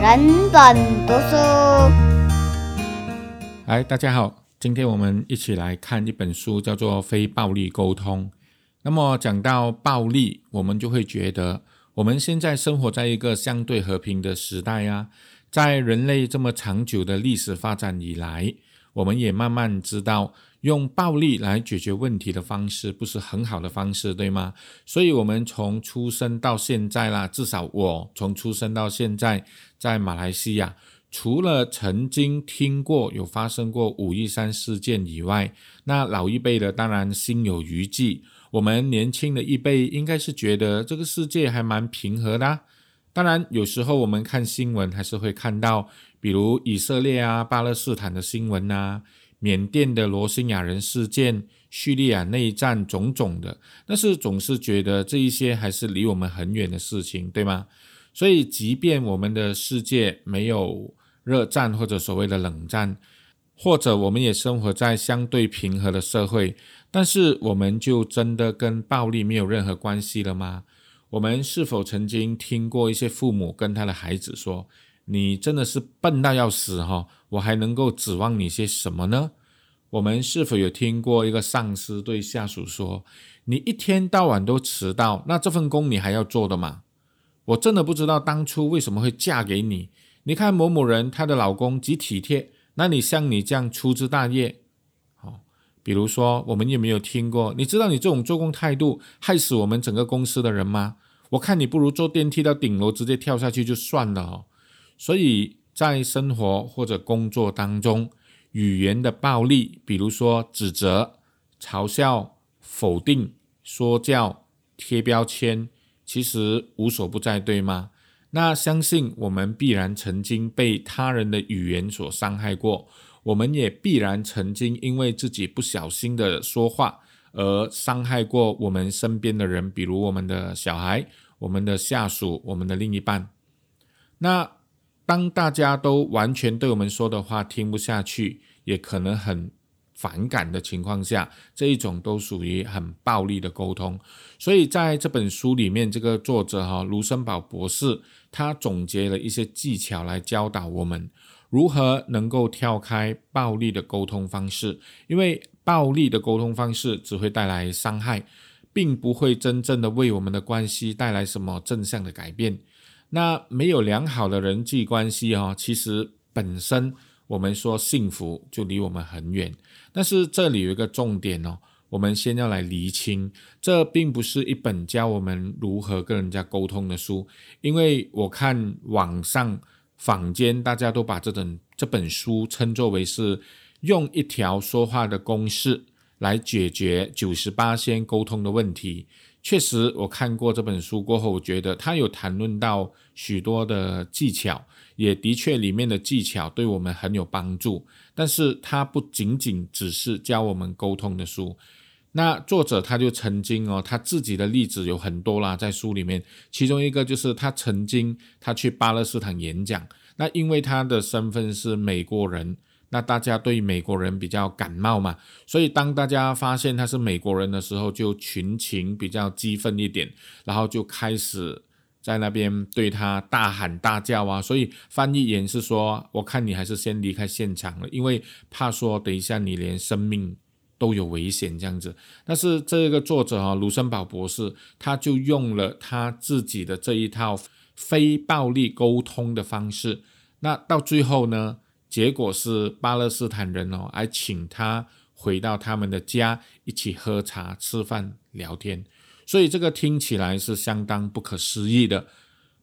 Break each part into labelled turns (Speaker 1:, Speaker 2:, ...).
Speaker 1: 人本读书。
Speaker 2: 嗨，大家好，今天我们一起来看一本书，叫做《非暴力沟通》。那么讲到暴力，我们就会觉得我们现在生活在一个相对和平的时代啊。在人类这么长久的历史发展以来，我们也慢慢知道。用暴力来解决问题的方式不是很好的方式，对吗？所以，我们从出生到现在啦，至少我从出生到现在，在马来西亚，除了曾经听过有发生过五一三事件以外，那老一辈的当然心有余悸。我们年轻的一辈应该是觉得这个世界还蛮平和的。当然，有时候我们看新闻还是会看到，比如以色列啊、巴勒斯坦的新闻啊。缅甸的罗兴亚人事件、叙利亚内战，种种的，但是总是觉得这一些还是离我们很远的事情，对吗？所以，即便我们的世界没有热战或者所谓的冷战，或者我们也生活在相对平和的社会，但是我们就真的跟暴力没有任何关系了吗？我们是否曾经听过一些父母跟他的孩子说？你真的是笨到要死哈！我还能够指望你些什么呢？我们是否有听过一个上司对下属说：“你一天到晚都迟到，那这份工你还要做的吗？”我真的不知道当初为什么会嫁给你。你看某某人，她的老公极体贴，那你像你这样粗枝大叶，哦，比如说我们有没有听过？你知道你这种做工态度害死我们整个公司的人吗？我看你不如坐电梯到顶楼直接跳下去就算了哦。所以在生活或者工作当中，语言的暴力，比如说指责、嘲笑、否定、说教、贴标签，其实无所不在，对吗？那相信我们必然曾经被他人的语言所伤害过，我们也必然曾经因为自己不小心的说话而伤害过我们身边的人，比如我们的小孩、我们的下属、我们的另一半。那当大家都完全对我们说的话听不下去，也可能很反感的情况下，这一种都属于很暴力的沟通。所以在这本书里面，这个作者哈卢森堡博士，他总结了一些技巧来教导我们如何能够跳开暴力的沟通方式，因为暴力的沟通方式只会带来伤害，并不会真正的为我们的关系带来什么正向的改变。那没有良好的人际关系哦，其实本身我们说幸福就离我们很远。但是这里有一个重点哦，我们先要来厘清，这并不是一本教我们如何跟人家沟通的书，因为我看网上坊间大家都把这本这本书称作为是用一条说话的公式来解决九十八先沟通的问题。确实，我看过这本书过后，我觉得他有谈论到许多的技巧，也的确里面的技巧对我们很有帮助。但是，它不仅仅只是教我们沟通的书。那作者他就曾经哦，他自己的例子有很多啦，在书里面，其中一个就是他曾经他去巴勒斯坦演讲，那因为他的身份是美国人。那大家对美国人比较感冒嘛，所以当大家发现他是美国人的时候，就群情比较激愤一点，然后就开始在那边对他大喊大叫啊。所以翻译员是说：“我看你还是先离开现场了，因为怕说等一下你连生命都有危险这样子。”但是这个作者啊，卢森堡博士，他就用了他自己的这一套非暴力沟通的方式。那到最后呢？结果是巴勒斯坦人哦，还请他回到他们的家一起喝茶、吃饭、聊天，所以这个听起来是相当不可思议的。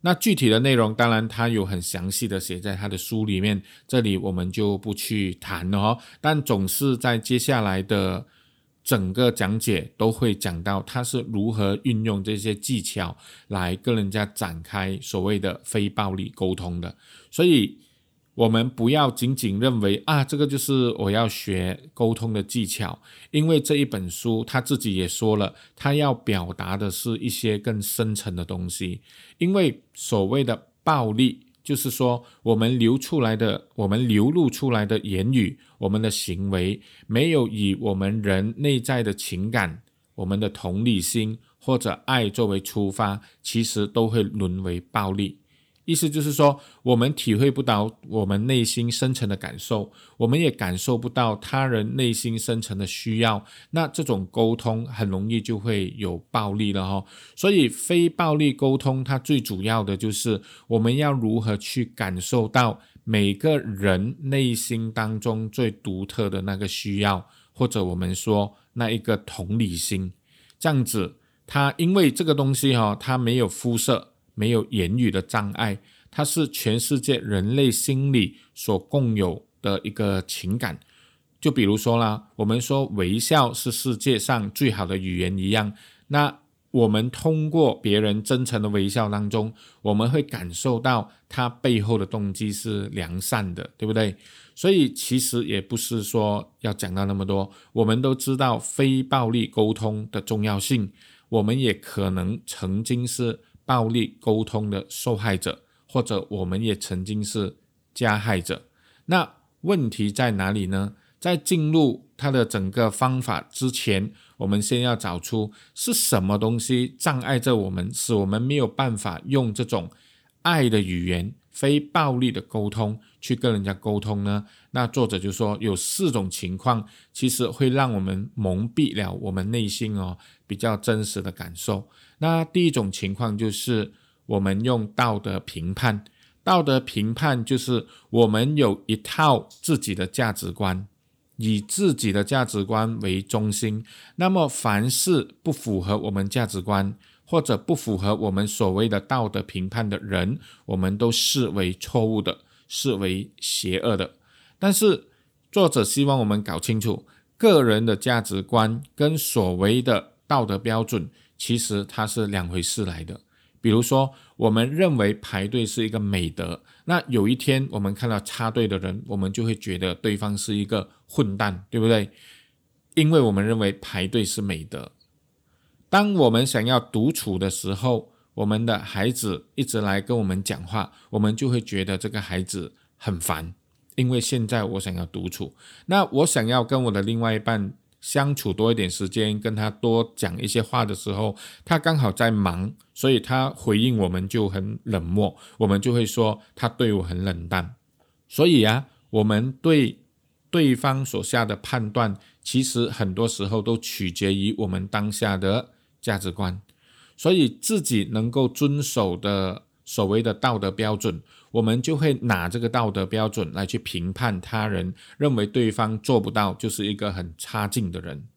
Speaker 2: 那具体的内容，当然他有很详细的写在他的书里面，这里我们就不去谈了哦。但总是在接下来的整个讲解都会讲到他是如何运用这些技巧来跟人家展开所谓的非暴力沟通的，所以。我们不要仅仅认为啊，这个就是我要学沟通的技巧，因为这一本书他自己也说了，他要表达的是一些更深层的东西。因为所谓的暴力，就是说我们流出来的、我们流露出来的言语、我们的行为，没有以我们人内在的情感、我们的同理心或者爱作为出发，其实都会沦为暴力。意思就是说，我们体会不到我们内心深层的感受，我们也感受不到他人内心深层的需要。那这种沟通很容易就会有暴力了哈。所以，非暴力沟通它最主要的就是我们要如何去感受到每个人内心当中最独特的那个需要，或者我们说那一个同理心，这样子，它因为这个东西哈，它没有肤色。没有言语的障碍，它是全世界人类心理所共有的一个情感。就比如说啦，我们说微笑是世界上最好的语言一样，那我们通过别人真诚的微笑当中，我们会感受到他背后的动机是良善的，对不对？所以其实也不是说要讲到那么多，我们都知道非暴力沟通的重要性，我们也可能曾经是。暴力沟通的受害者，或者我们也曾经是加害者。那问题在哪里呢？在进入他的整个方法之前，我们先要找出是什么东西障碍着我们，使我们没有办法用这种爱的语言、非暴力的沟通去跟人家沟通呢？那作者就说有四种情况，其实会让我们蒙蔽了我们内心哦比较真实的感受。那第一种情况就是我们用道德评判，道德评判就是我们有一套自己的价值观，以自己的价值观为中心。那么凡是不符合我们价值观或者不符合我们所谓的道德评判的人，我们都视为错误的，视为邪恶的。但是作者希望我们搞清楚，个人的价值观跟所谓的道德标准。其实它是两回事来的。比如说，我们认为排队是一个美德，那有一天我们看到插队的人，我们就会觉得对方是一个混蛋，对不对？因为我们认为排队是美德。当我们想要独处的时候，我们的孩子一直来跟我们讲话，我们就会觉得这个孩子很烦，因为现在我想要独处。那我想要跟我的另外一半。相处多一点时间，跟他多讲一些话的时候，他刚好在忙，所以他回应我们就很冷漠，我们就会说他对我很冷淡。所以啊，我们对对方所下的判断，其实很多时候都取决于我们当下的价值观，所以自己能够遵守的所谓的道德标准。我们就会拿这个道德标准来去评判他人，认为对方做不到就是一个很差劲的人。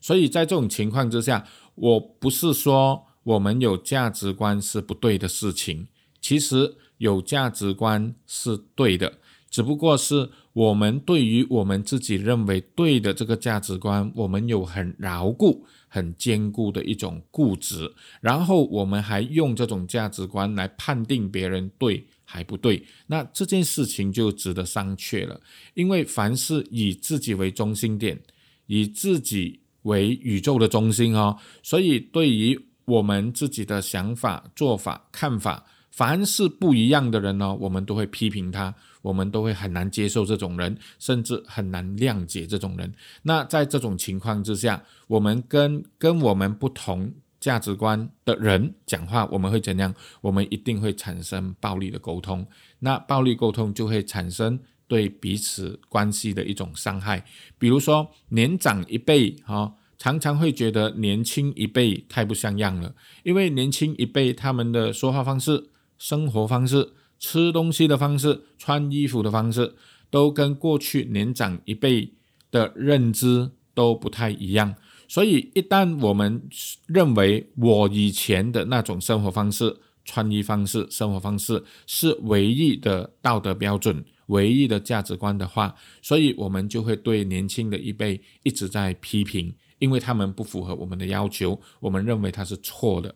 Speaker 2: 所以在这种情况之下，我不是说我们有价值观是不对的事情，其实有价值观是对的，只不过是我们对于我们自己认为对的这个价值观，我们有很牢固、很坚固的一种固执，然后我们还用这种价值观来判定别人对。还不对，那这件事情就值得商榷了。因为凡是以自己为中心点，以自己为宇宙的中心哦，所以对于我们自己的想法、做法、看法，凡是不一样的人呢，我们都会批评他，我们都会很难接受这种人，甚至很难谅解这种人。那在这种情况之下，我们跟跟我们不同。价值观的人讲话，我们会怎样？我们一定会产生暴力的沟通。那暴力沟通就会产生对彼此关系的一种伤害。比如说，年长一辈哈，常常会觉得年轻一辈太不像样了，因为年轻一辈他们的说话方式、生活方式、吃东西的方式、穿衣服的方式，都跟过去年长一辈的认知都不太一样。所以，一旦我们认为我以前的那种生活方式、穿衣方式、生活方式是唯一的道德标准、唯一的价值观的话，所以我们就会对年轻的一辈一直在批评，因为他们不符合我们的要求，我们认为他是错的。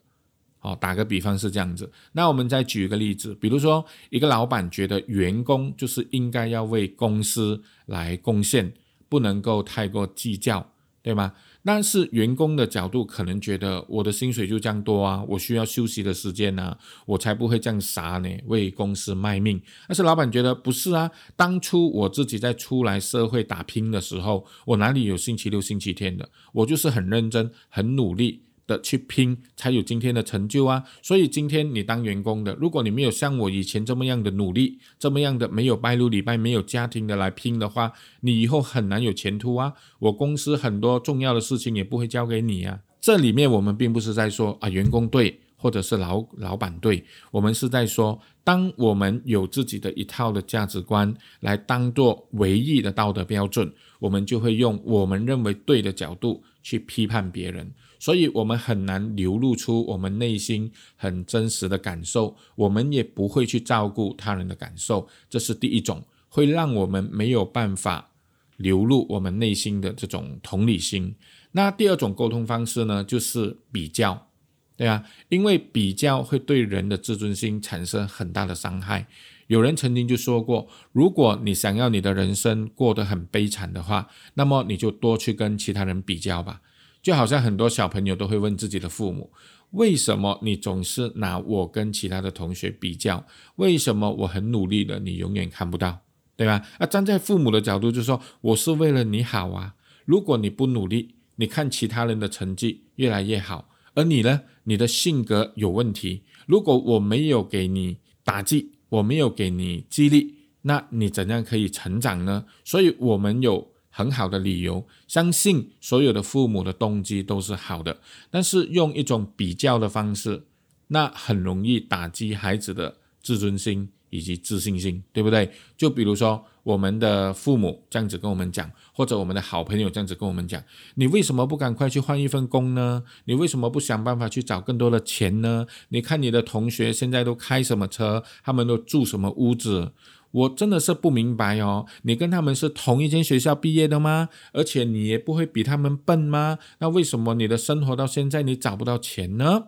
Speaker 2: 好，打个比方是这样子。那我们再举一个例子，比如说一个老板觉得员工就是应该要为公司来贡献，不能够太过计较，对吗？但是员工的角度可能觉得我的薪水就这样多啊，我需要休息的时间呢，我才不会这样傻呢，为公司卖命。但是老板觉得不是啊，当初我自己在出来社会打拼的时候，我哪里有星期六、星期天的？我就是很认真、很努力的去拼，才有今天的成就啊！所以今天你当员工的，如果你没有像我以前这么样的努力，这么样的没有拜六礼拜、没有家庭的来拼的话，你以后很难有前途啊！我公司很多重要的事情也不会交给你啊！这里面我们并不是在说啊员工对，或者是老老板对，我们是在说，当我们有自己的一套的价值观来当做唯一的道德标准，我们就会用我们认为对的角度去批判别人。所以，我们很难流露出我们内心很真实的感受，我们也不会去照顾他人的感受，这是第一种会让我们没有办法流露我们内心的这种同理心。那第二种沟通方式呢，就是比较，对啊，因为比较会对人的自尊心产生很大的伤害。有人曾经就说过，如果你想要你的人生过得很悲惨的话，那么你就多去跟其他人比较吧。就好像很多小朋友都会问自己的父母：“为什么你总是拿我跟其他的同学比较？为什么我很努力了，你永远看不到，对吧？”啊，站在父母的角度就是说：“我是为了你好啊！如果你不努力，你看其他人的成绩越来越好，而你呢，你的性格有问题。如果我没有给你打击，我没有给你激励，那你怎样可以成长呢？所以，我们有。”很好的理由，相信所有的父母的动机都是好的，但是用一种比较的方式，那很容易打击孩子的自尊心以及自信心，对不对？就比如说我们的父母这样子跟我们讲，或者我们的好朋友这样子跟我们讲，你为什么不赶快去换一份工呢？你为什么不想办法去找更多的钱呢？你看你的同学现在都开什么车，他们都住什么屋子？我真的是不明白哦，你跟他们是同一间学校毕业的吗？而且你也不会比他们笨吗？那为什么你的生活到现在你找不到钱呢？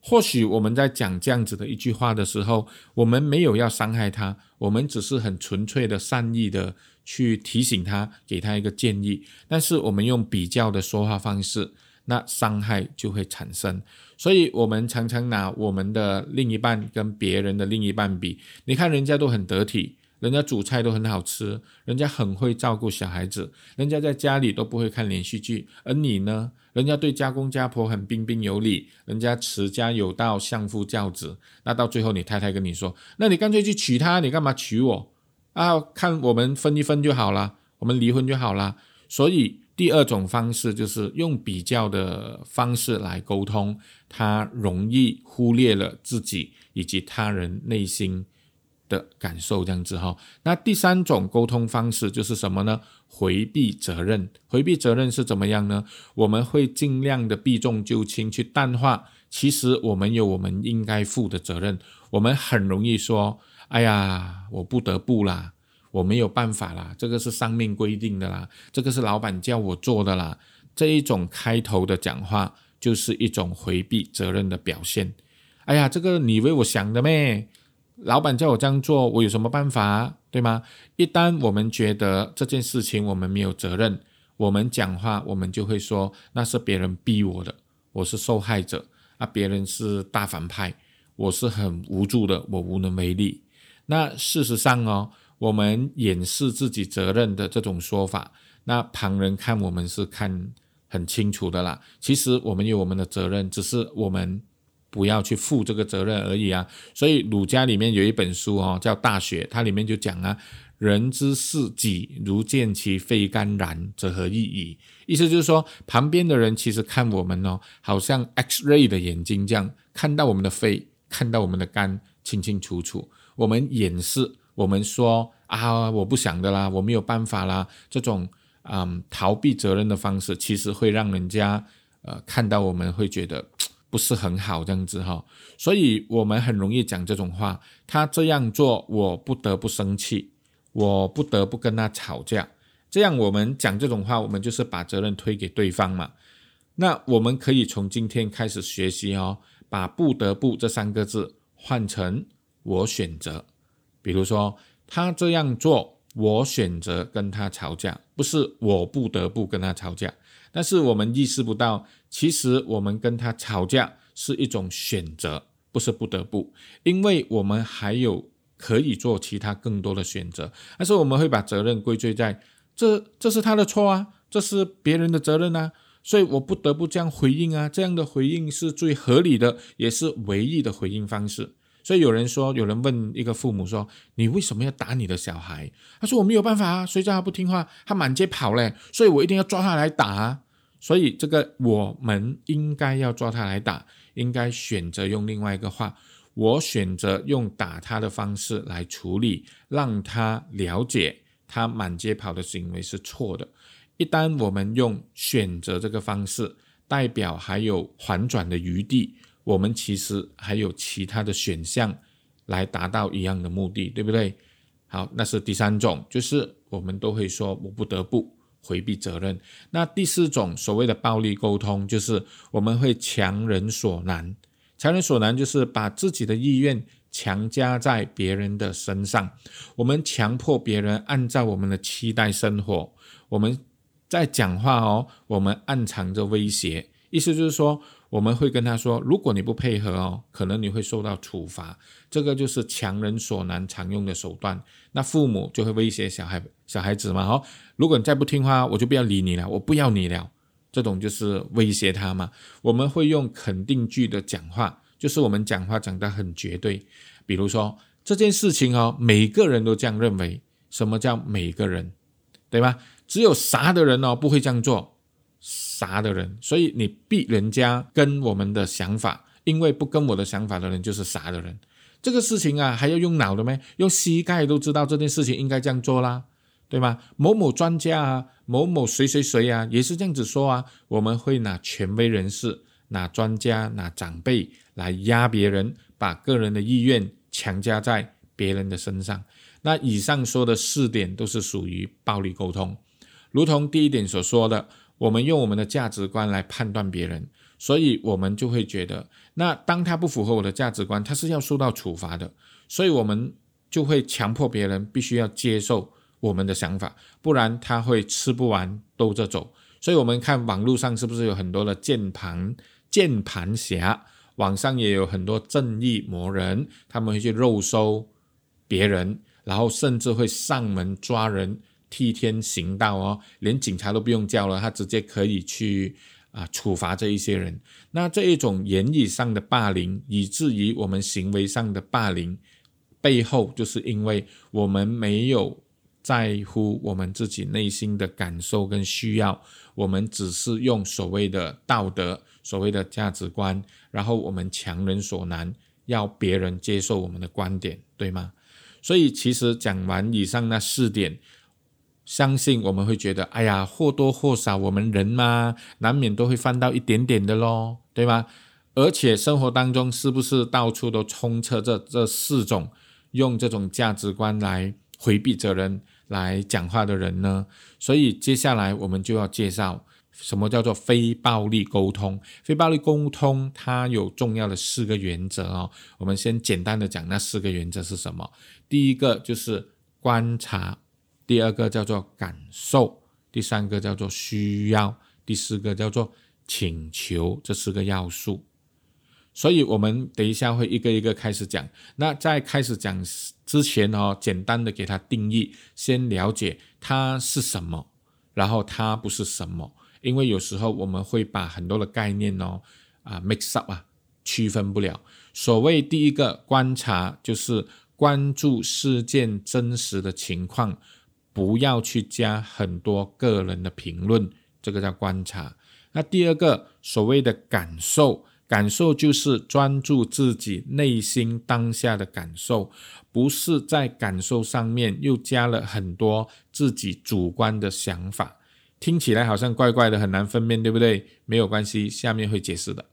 Speaker 2: 或许我们在讲这样子的一句话的时候，我们没有要伤害他，我们只是很纯粹的善意的去提醒他，给他一个建议。但是我们用比较的说话方式，那伤害就会产生。所以，我们常常拿我们的另一半跟别人的另一半比。你看，人家都很得体，人家煮菜都很好吃，人家很会照顾小孩子，人家在家里都不会看连续剧。而你呢？人家对家公家婆很彬彬有礼，人家持家有道，相夫教子。那到最后，你太太跟你说：“那你干脆去娶她，你干嘛娶我？啊，看我们分一分就好了，我们离婚就好了。”所以。第二种方式就是用比较的方式来沟通，他容易忽略了自己以及他人内心的感受，这样子哈。那第三种沟通方式就是什么呢？回避责任。回避责任是怎么样呢？我们会尽量的避重就轻，去淡化。其实我们有我们应该负的责任。我们很容易说：“哎呀，我不得不啦。”我没有办法啦，这个是上面规定的啦，这个是老板叫我做的啦。这一种开头的讲话就是一种回避责任的表现。哎呀，这个你为我想的咩？老板叫我这样做，我有什么办法，对吗？一旦我们觉得这件事情我们没有责任，我们讲话我们就会说那是别人逼我的，我是受害者啊，别人是大反派，我是很无助的，我无能为力。那事实上哦。我们掩饰自己责任的这种说法，那旁人看我们是看很清楚的啦。其实我们有我们的责任，只是我们不要去负这个责任而已啊。所以儒家里面有一本书哦，叫《大学》，它里面就讲啊：“人之视己，如见其肺肝然，则何意矣？”意思就是说，旁边的人其实看我们哦，好像 X-ray 的眼睛这样，看到我们的肺，看到我们的肝，清清楚楚。我们掩饰。我们说啊，我不想的啦，我没有办法啦，这种嗯逃避责任的方式，其实会让人家呃看到我们会觉得不是很好这样子哈，所以我们很容易讲这种话。他这样做，我不得不生气，我不得不跟他吵架。这样我们讲这种话，我们就是把责任推给对方嘛。那我们可以从今天开始学习哦，把“不得不”这三个字换成“我选择”。比如说，他这样做，我选择跟他吵架，不是我不得不跟他吵架。但是我们意识不到，其实我们跟他吵架是一种选择，不是不得不，因为我们还有可以做其他更多的选择。但是我们会把责任归罪在这，这是他的错啊，这是别人的责任啊。所以我不得不这样回应啊，这样的回应是最合理的，也是唯一的回应方式。所以有人说，有人问一个父母说：“你为什么要打你的小孩？”他说：“我没有办法啊，谁叫他不听话，他满街跑嘞，所以我一定要抓他来打。”所以这个我们应该要抓他来打，应该选择用另外一个话，我选择用打他的方式来处理，让他了解他满街跑的行为是错的。一旦我们用选择这个方式，代表还有缓转的余地。我们其实还有其他的选项来达到一样的目的，对不对？好，那是第三种，就是我们都会说我不得不回避责任。那第四种所谓的暴力沟通，就是我们会强人所难。强人所难就是把自己的意愿强加在别人的身上，我们强迫别人按照我们的期待生活。我们在讲话哦，我们暗藏着威胁，意思就是说。我们会跟他说，如果你不配合哦，可能你会受到处罚。这个就是强人所难常用的手段。那父母就会威胁小孩、小孩子嘛，哦，如果你再不听话，我就不要理你了，我不要你了。这种就是威胁他嘛。我们会用肯定句的讲话，就是我们讲话讲得很绝对。比如说这件事情哦，每个人都这样认为。什么叫每个人？对吧？只有傻的人哦，不会这样做。傻的人，所以你逼人家跟我们的想法，因为不跟我的想法的人就是傻的人。这个事情啊，还要用脑的咩？用膝盖都知道这件事情应该这样做啦，对吗？某某专家啊，某某谁谁谁啊，也是这样子说啊。我们会拿权威人士、拿专家、拿长辈来压别人，把个人的意愿强加在别人的身上。那以上说的四点都是属于暴力沟通，如同第一点所说的。我们用我们的价值观来判断别人，所以我们就会觉得，那当他不符合我的价值观，他是要受到处罚的，所以我们就会强迫别人必须要接受我们的想法，不然他会吃不完兜着走。所以，我们看网络上是不是有很多的键盘键盘侠，网上也有很多正义魔人，他们会去肉收别人，然后甚至会上门抓人。替天行道哦，连警察都不用叫了，他直接可以去啊处罚这一些人。那这一种言语上的霸凌，以至于我们行为上的霸凌，背后就是因为我们没有在乎我们自己内心的感受跟需要，我们只是用所谓的道德、所谓的价值观，然后我们强人所难，要别人接受我们的观点，对吗？所以其实讲完以上那四点。相信我们会觉得，哎呀，或多或少我们人嘛，难免都会犯到一点点的咯，对吗？而且生活当中是不是到处都充斥着这四种用这种价值观来回避责任来讲话的人呢？所以接下来我们就要介绍什么叫做非暴力沟通。非暴力沟通它有重要的四个原则哦。我们先简单的讲那四个原则是什么。第一个就是观察。第二个叫做感受，第三个叫做需要，第四个叫做请求，这四个要素。所以，我们等一下会一个一个开始讲。那在开始讲之前哦，简单的给它定义，先了解它是什么，然后它不是什么。因为有时候我们会把很多的概念哦啊 mix up 啊，区分不了。所谓第一个观察，就是关注事件真实的情况。不要去加很多个人的评论，这个叫观察。那第二个所谓的感受，感受就是专注自己内心当下的感受，不是在感受上面又加了很多自己主观的想法。听起来好像怪怪的，很难分辨，对不对？没有关系，下面会解释的。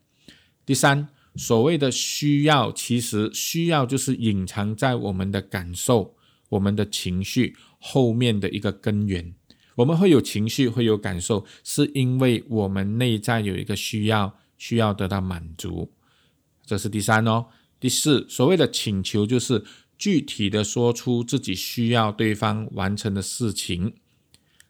Speaker 2: 第三，所谓的需要，其实需要就是隐藏在我们的感受、我们的情绪。后面的一个根源，我们会有情绪，会有感受，是因为我们内在有一个需要，需要得到满足，这是第三哦。第四，所谓的请求，就是具体的说出自己需要对方完成的事情，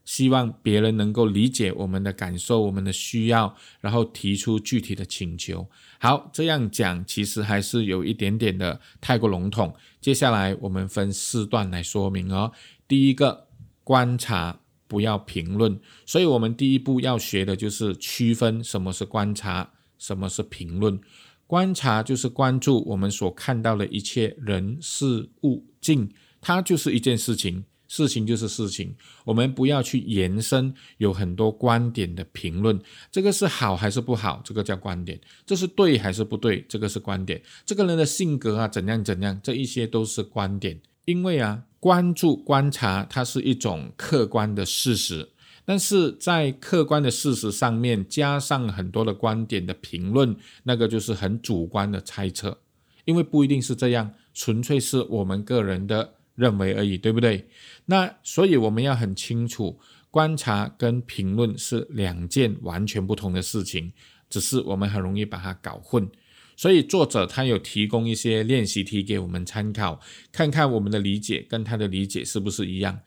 Speaker 2: 希望别人能够理解我们的感受，我们的需要，然后提出具体的请求。好，这样讲其实还是有一点点的太过笼统。接下来我们分四段来说明哦。第一个观察，不要评论。所以，我们第一步要学的就是区分什么是观察，什么是评论。观察就是关注我们所看到的一切人事物境，它就是一件事情，事情就是事情。我们不要去延伸有很多观点的评论，这个是好还是不好？这个叫观点。这是对还是不对？这个是观点。这个人的性格啊，怎样怎样，这一些都是观点。因为啊，关注观察，它是一种客观的事实。但是在客观的事实上面加上很多的观点的评论，那个就是很主观的猜测，因为不一定是这样，纯粹是我们个人的认为而已，对不对？那所以我们要很清楚，观察跟评论是两件完全不同的事情，只是我们很容易把它搞混。所以作者他有提供一些练习题给我们参考，看看我们的理解跟他的理解是不是一样。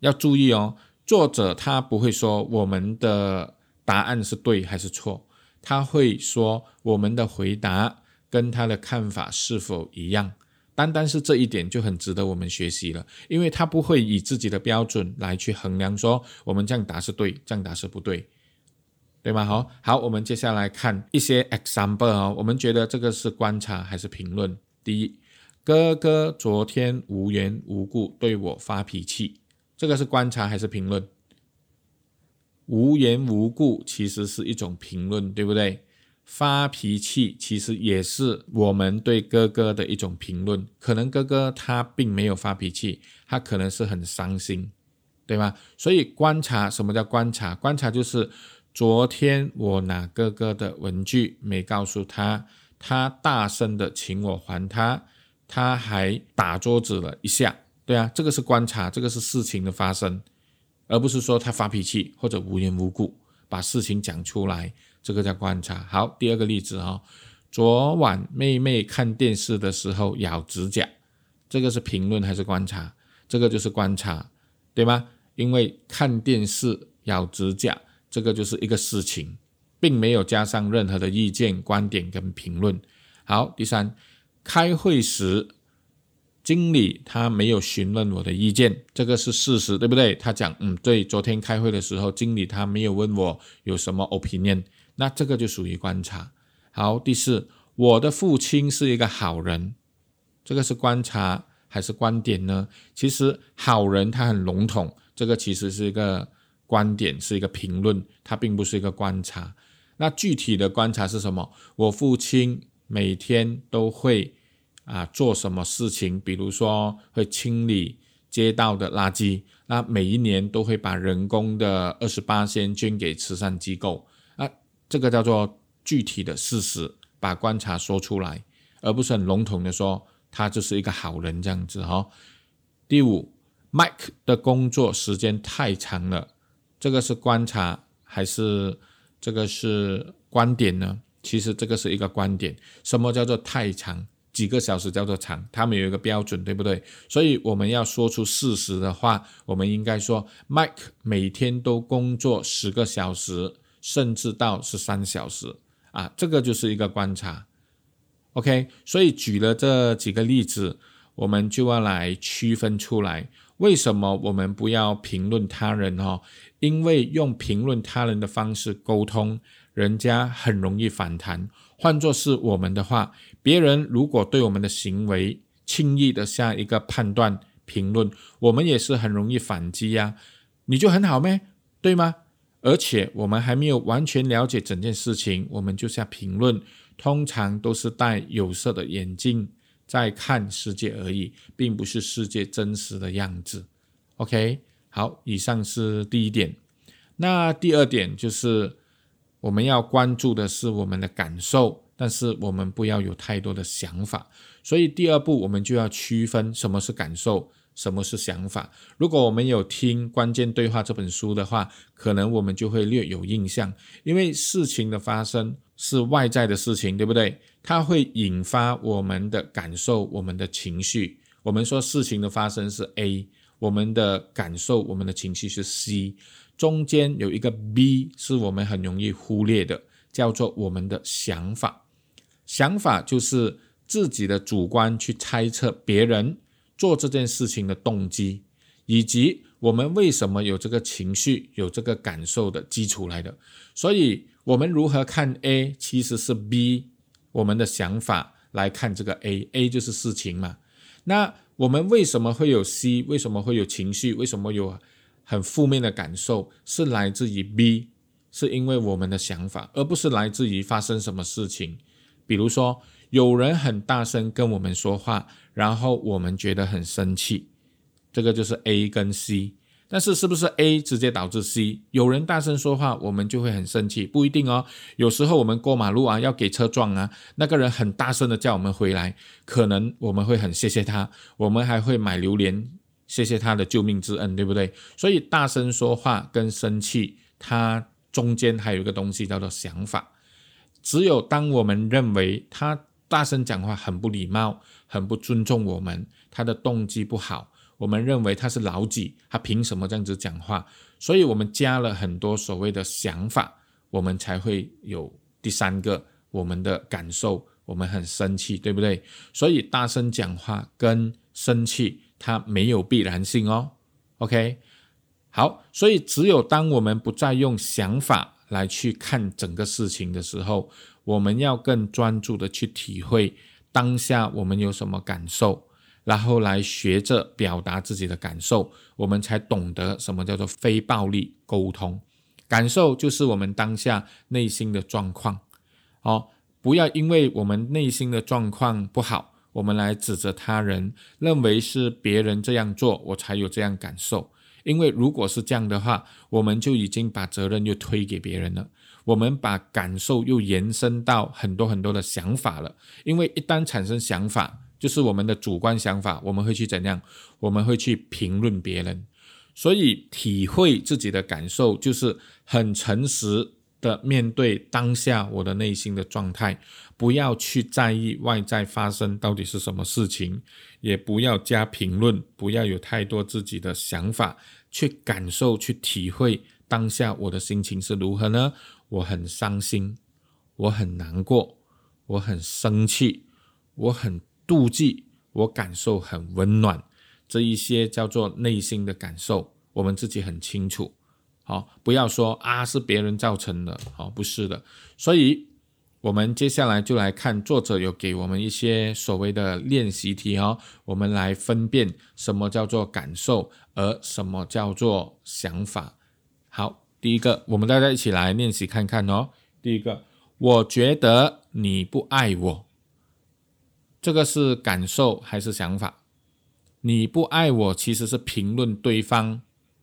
Speaker 2: 要注意哦。作者他不会说我们的答案是对还是错，他会说我们的回答跟他的看法是否一样。单单是这一点就很值得我们学习了，因为他不会以自己的标准来去衡量，说我们这样答是对，这样答是不对，对吗？好，好，我们接下来看一些 example 哦，我们觉得这个是观察还是评论？第一，哥哥昨天无缘无故对我发脾气。这个是观察还是评论？无缘无故其实是一种评论，对不对？发脾气其实也是我们对哥哥的一种评论。可能哥哥他并没有发脾气，他可能是很伤心，对吗？所以观察，什么叫观察？观察就是昨天我拿哥哥的文具没告诉他，他大声的请我还他，他还打桌子了一下。对啊，这个是观察，这个是事情的发生，而不是说他发脾气或者无缘无故把事情讲出来，这个叫观察。好，第二个例子啊，昨晚妹妹看电视的时候咬指甲，这个是评论还是观察？这个就是观察，对吗？因为看电视咬指甲，这个就是一个事情，并没有加上任何的意见、观点跟评论。好，第三，开会时。经理他没有询问我的意见，这个是事实，对不对？他讲，嗯，对，昨天开会的时候，经理他没有问我有什么 opinion，那这个就属于观察。好，第四，我的父亲是一个好人，这个是观察还是观点呢？其实好人他很笼统，这个其实是一个观点，是一个评论，它并不是一个观察。那具体的观察是什么？我父亲每天都会。啊，做什么事情？比如说会清理街道的垃圾，那每一年都会把人工的二十八先捐给慈善机构。啊，这个叫做具体的事实，把观察说出来，而不是很笼统的说他就是一个好人这样子哈。第五，Mike 的工作时间太长了，这个是观察还是这个是观点呢？其实这个是一个观点。什么叫做太长？几个小时叫做长，他们有一个标准，对不对？所以我们要说出事实的话，我们应该说，Mike 每天都工作十个小时，甚至到十三小时啊，这个就是一个观察。OK，所以举了这几个例子，我们就要来区分出来，为什么我们不要评论他人哦？因为用评论他人的方式沟通，人家很容易反弹。换作是我们的话，别人如果对我们的行为轻易的下一个判断评论，我们也是很容易反击呀。你就很好咩？对吗？而且我们还没有完全了解整件事情，我们就下评论，通常都是戴有色的眼镜在看世界而已，并不是世界真实的样子。OK，好，以上是第一点。那第二点就是。我们要关注的是我们的感受，但是我们不要有太多的想法。所以第二步，我们就要区分什么是感受，什么是想法。如果我们有听《关键对话》这本书的话，可能我们就会略有印象。因为事情的发生是外在的事情，对不对？它会引发我们的感受、我们的情绪。我们说事情的发生是 A，我们的感受、我们的情绪是 C。中间有一个 B 是我们很容易忽略的，叫做我们的想法。想法就是自己的主观去猜测别人做这件事情的动机，以及我们为什么有这个情绪、有这个感受的基础来的。所以，我们如何看 A，其实是 B 我们的想法来看这个 A，A 就是事情嘛。那我们为什么会有 C？为什么会有情绪？为什么有很负面的感受？是来自于 B，是因为我们的想法，而不是来自于发生什么事情。比如说，有人很大声跟我们说话，然后我们觉得很生气。这个就是 A 跟 C，但是是不是 A 直接导致 C？有人大声说话，我们就会很生气，不一定哦。有时候我们过马路啊，要给车撞啊，那个人很大声的叫我们回来，可能我们会很谢谢他，我们还会买榴莲，谢谢他的救命之恩，对不对？所以大声说话跟生气，它中间还有一个东西叫做想法。只有当我们认为他大声讲话很不礼貌、很不尊重我们，他的动机不好。我们认为他是老几，他凭什么这样子讲话？所以我们加了很多所谓的想法，我们才会有第三个我们的感受，我们很生气，对不对？所以大声讲话跟生气，它没有必然性哦。OK，好，所以只有当我们不再用想法来去看整个事情的时候，我们要更专注的去体会当下我们有什么感受。然后来学着表达自己的感受，我们才懂得什么叫做非暴力沟通。感受就是我们当下内心的状况。哦，不要因为我们内心的状况不好，我们来指责他人，认为是别人这样做，我才有这样感受。因为如果是这样的话，我们就已经把责任又推给别人了，我们把感受又延伸到很多很多的想法了。因为一旦产生想法，就是我们的主观想法，我们会去怎样？我们会去评论别人，所以体会自己的感受，就是很诚实的面对当下我的内心的状态，不要去在意外在发生到底是什么事情，也不要加评论，不要有太多自己的想法，去感受、去体会当下我的心情是如何呢？我很伤心，我很难过，我很生气，我很。妒忌，我感受很温暖，这一些叫做内心的感受，我们自己很清楚。好，不要说啊是别人造成的，好，不是的。所以，我们接下来就来看作者有给我们一些所谓的练习题哦，我们来分辨什么叫做感受，而什么叫做想法。好，第一个，我们大家一起来练习看看哦。第一个，我觉得你不爱我。这个是感受还是想法？你不爱我，其实是评论对方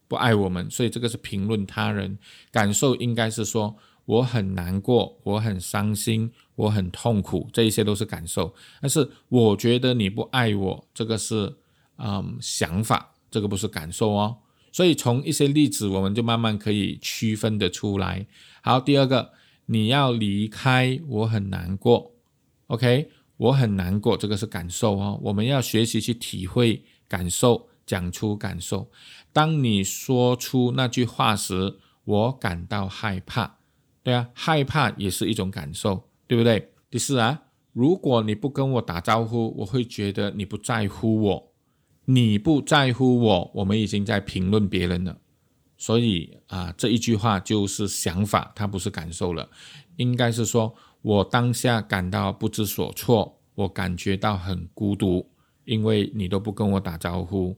Speaker 2: 不爱我们，所以这个是评论他人。感受应该是说我很难过，我很伤心，我很痛苦，这一些都是感受。但是我觉得你不爱我，这个是嗯想法，这个不是感受哦。所以从一些例子，我们就慢慢可以区分的出来。好，第二个，你要离开，我很难过。OK。我很难过，这个是感受哦。我们要学习去体会感受，讲出感受。当你说出那句话时，我感到害怕。对啊，害怕也是一种感受，对不对？第四啊，如果你不跟我打招呼，我会觉得你不在乎我。你不在乎我，我们已经在评论别人了。所以啊，这一句话就是想法，它不是感受了。应该是说。我当下感到不知所措，我感觉到很孤独，因为你都不跟我打招呼。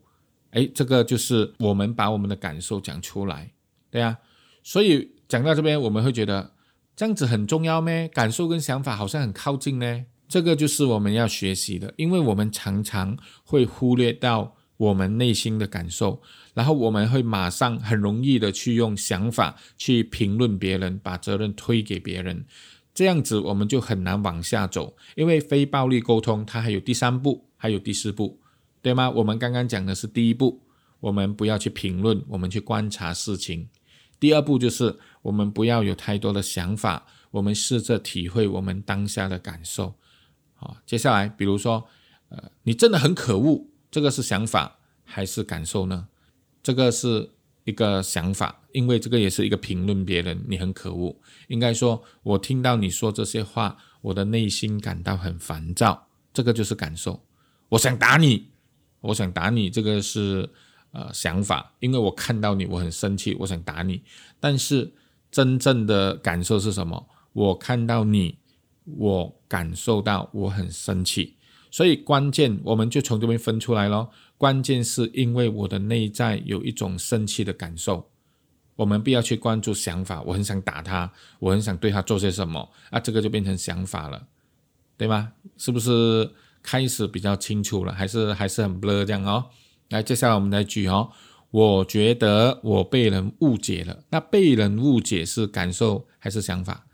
Speaker 2: 哎，这个就是我们把我们的感受讲出来，对呀。所以讲到这边，我们会觉得这样子很重要咩？感受跟想法好像很靠近呢。这个就是我们要学习的，因为我们常常会忽略到我们内心的感受，然后我们会马上很容易的去用想法去评论别人，把责任推给别人。这样子我们就很难往下走，因为非暴力沟通它还有第三步，还有第四步，对吗？我们刚刚讲的是第一步，我们不要去评论，我们去观察事情。第二步就是我们不要有太多的想法，我们试着体会我们当下的感受。好，接下来比如说，呃，你真的很可恶，这个是想法还是感受呢？这个是。一个想法，因为这个也是一个评论别人，你很可恶。应该说，我听到你说这些话，我的内心感到很烦躁，这个就是感受。我想打你，我想打你，这个是呃想法，因为我看到你，我很生气，我想打你。但是真正的感受是什么？我看到你，我感受到我很生气。所以关键我们就从这边分出来咯。关键是因为我的内在有一种生气的感受。我们不要去关注想法，我很想打他，我很想对他做些什么，啊，这个就变成想法了，对吗？是不是开始比较清楚了？还是还是很 blur 这样哦？来，接下来我们来举哦。我觉得我被人误解了。那被人误解是感受还是想法？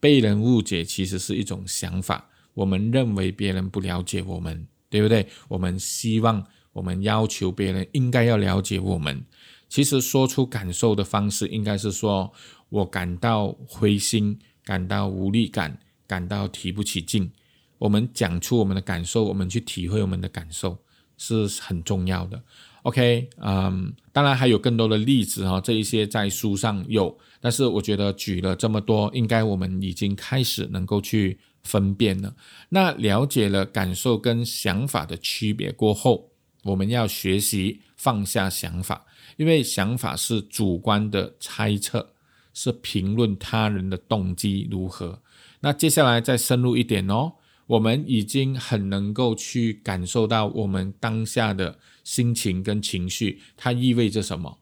Speaker 2: 被人误解其实是一种想法。我们认为别人不了解我们，对不对？我们希望，我们要求别人应该要了解我们。其实说出感受的方式应该是说，我感到灰心，感到无力感，感到提不起劲。我们讲出我们的感受，我们去体会我们的感受是很重要的。OK，嗯，当然还有更多的例子哈，这一些在书上有，但是我觉得举了这么多，应该我们已经开始能够去分辨了。那了解了感受跟想法的区别过后，我们要学习放下想法。因为想法是主观的猜测，是评论他人的动机如何。那接下来再深入一点哦，我们已经很能够去感受到我们当下的心情跟情绪，它意味着什么？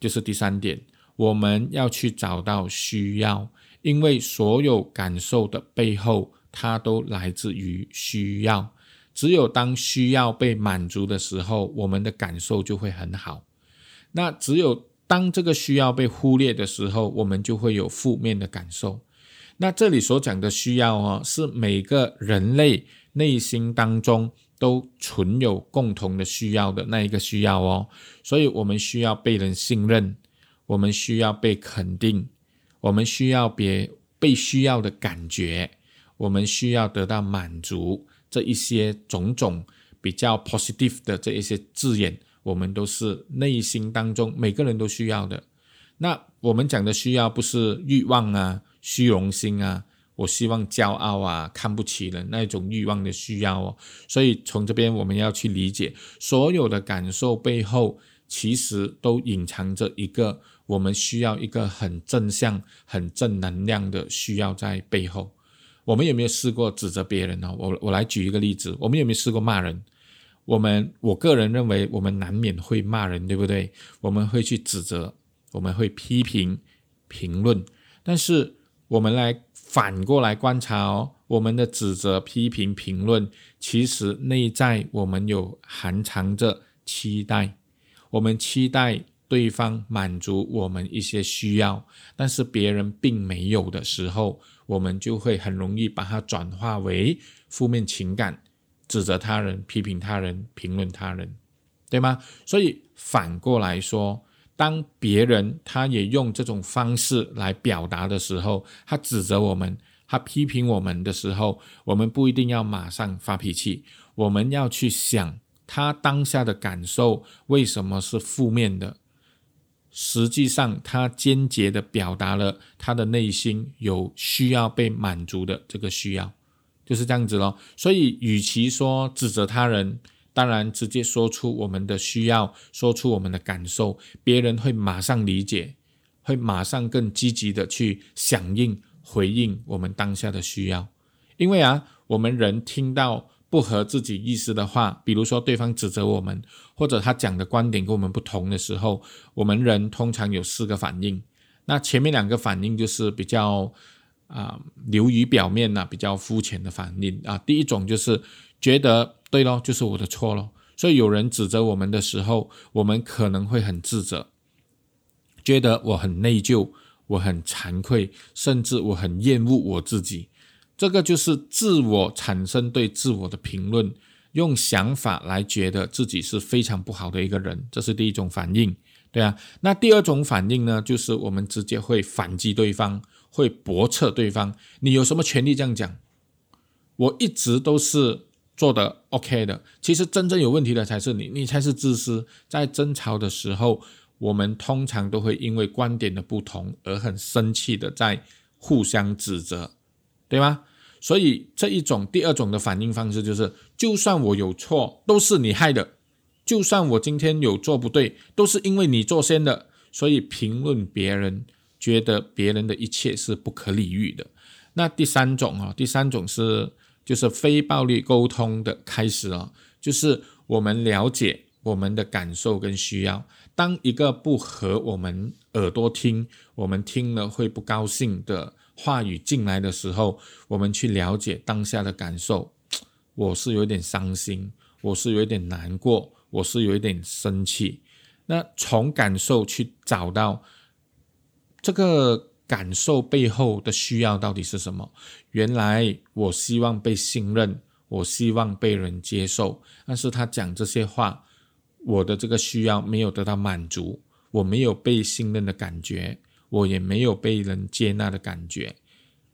Speaker 2: 就是第三点，我们要去找到需要，因为所有感受的背后，它都来自于需要。只有当需要被满足的时候，我们的感受就会很好。那只有当这个需要被忽略的时候，我们就会有负面的感受。那这里所讲的需要哦，是每个人类内心当中都存有共同的需要的那一个需要哦。所以，我们需要被人信任，我们需要被肯定，我们需要别被需要的感觉，我们需要得到满足。这一些种种比较 positive 的这一些字眼。我们都是内心当中每个人都需要的。那我们讲的需要不是欲望啊、虚荣心啊，我希望骄傲啊、看不起人那种欲望的需要哦。所以从这边我们要去理解，所有的感受背后其实都隐藏着一个我们需要一个很正向、很正能量的需要在背后。我们有没有试过指责别人呢？我我来举一个例子，我们有没有试过骂人？我们我个人认为，我们难免会骂人，对不对？我们会去指责，我们会批评、评论。但是我们来反过来观察哦，我们的指责、批评、评论，其实内在我们有含藏着期待，我们期待对方满足我们一些需要，但是别人并没有的时候，我们就会很容易把它转化为负面情感。指责他人、批评他人、评论他人，对吗？所以反过来说，当别人他也用这种方式来表达的时候，他指责我们、他批评我们的时候，我们不一定要马上发脾气，我们要去想他当下的感受为什么是负面的。实际上，他间接的表达了他的内心有需要被满足的这个需要。就是这样子咯。所以与其说指责他人，当然直接说出我们的需要，说出我们的感受，别人会马上理解，会马上更积极的去响应、回应我们当下的需要。因为啊，我们人听到不合自己意思的话，比如说对方指责我们，或者他讲的观点跟我们不同的时候，我们人通常有四个反应。那前面两个反应就是比较。啊，流于表面呢，比较肤浅的反应啊。第一种就是觉得对咯，就是我的错咯。所以有人指责我们的时候，我们可能会很自责，觉得我很内疚，我很惭愧，甚至我很厌恶我自己。这个就是自我产生对自我的评论，用想法来觉得自己是非常不好的一个人，这是第一种反应，对啊。那第二种反应呢，就是我们直接会反击对方。会驳斥对方，你有什么权利这样讲？我一直都是做的 OK 的。其实真正有问题的才是你，你才是自私。在争吵的时候，我们通常都会因为观点的不同而很生气的在互相指责，对吗？所以这一种第二种的反应方式就是，就算我有错，都是你害的，就算我今天有做不对，都是因为你做先的。所以评论别人，觉得别人的一切是不可理喻的。那第三种啊，第三种是就是非暴力沟通的开始哦，就是我们了解我们的感受跟需要。当一个不合我们耳朵听，我们听了会不高兴的话语进来的时候，我们去了解当下的感受。我是有点伤心，我是有点难过，我是有点生气。那从感受去找到这个感受背后的需要到底是什么？原来我希望被信任，我希望被人接受，但是他讲这些话。我的这个需要没有得到满足，我没有被信任的感觉，我也没有被人接纳的感觉，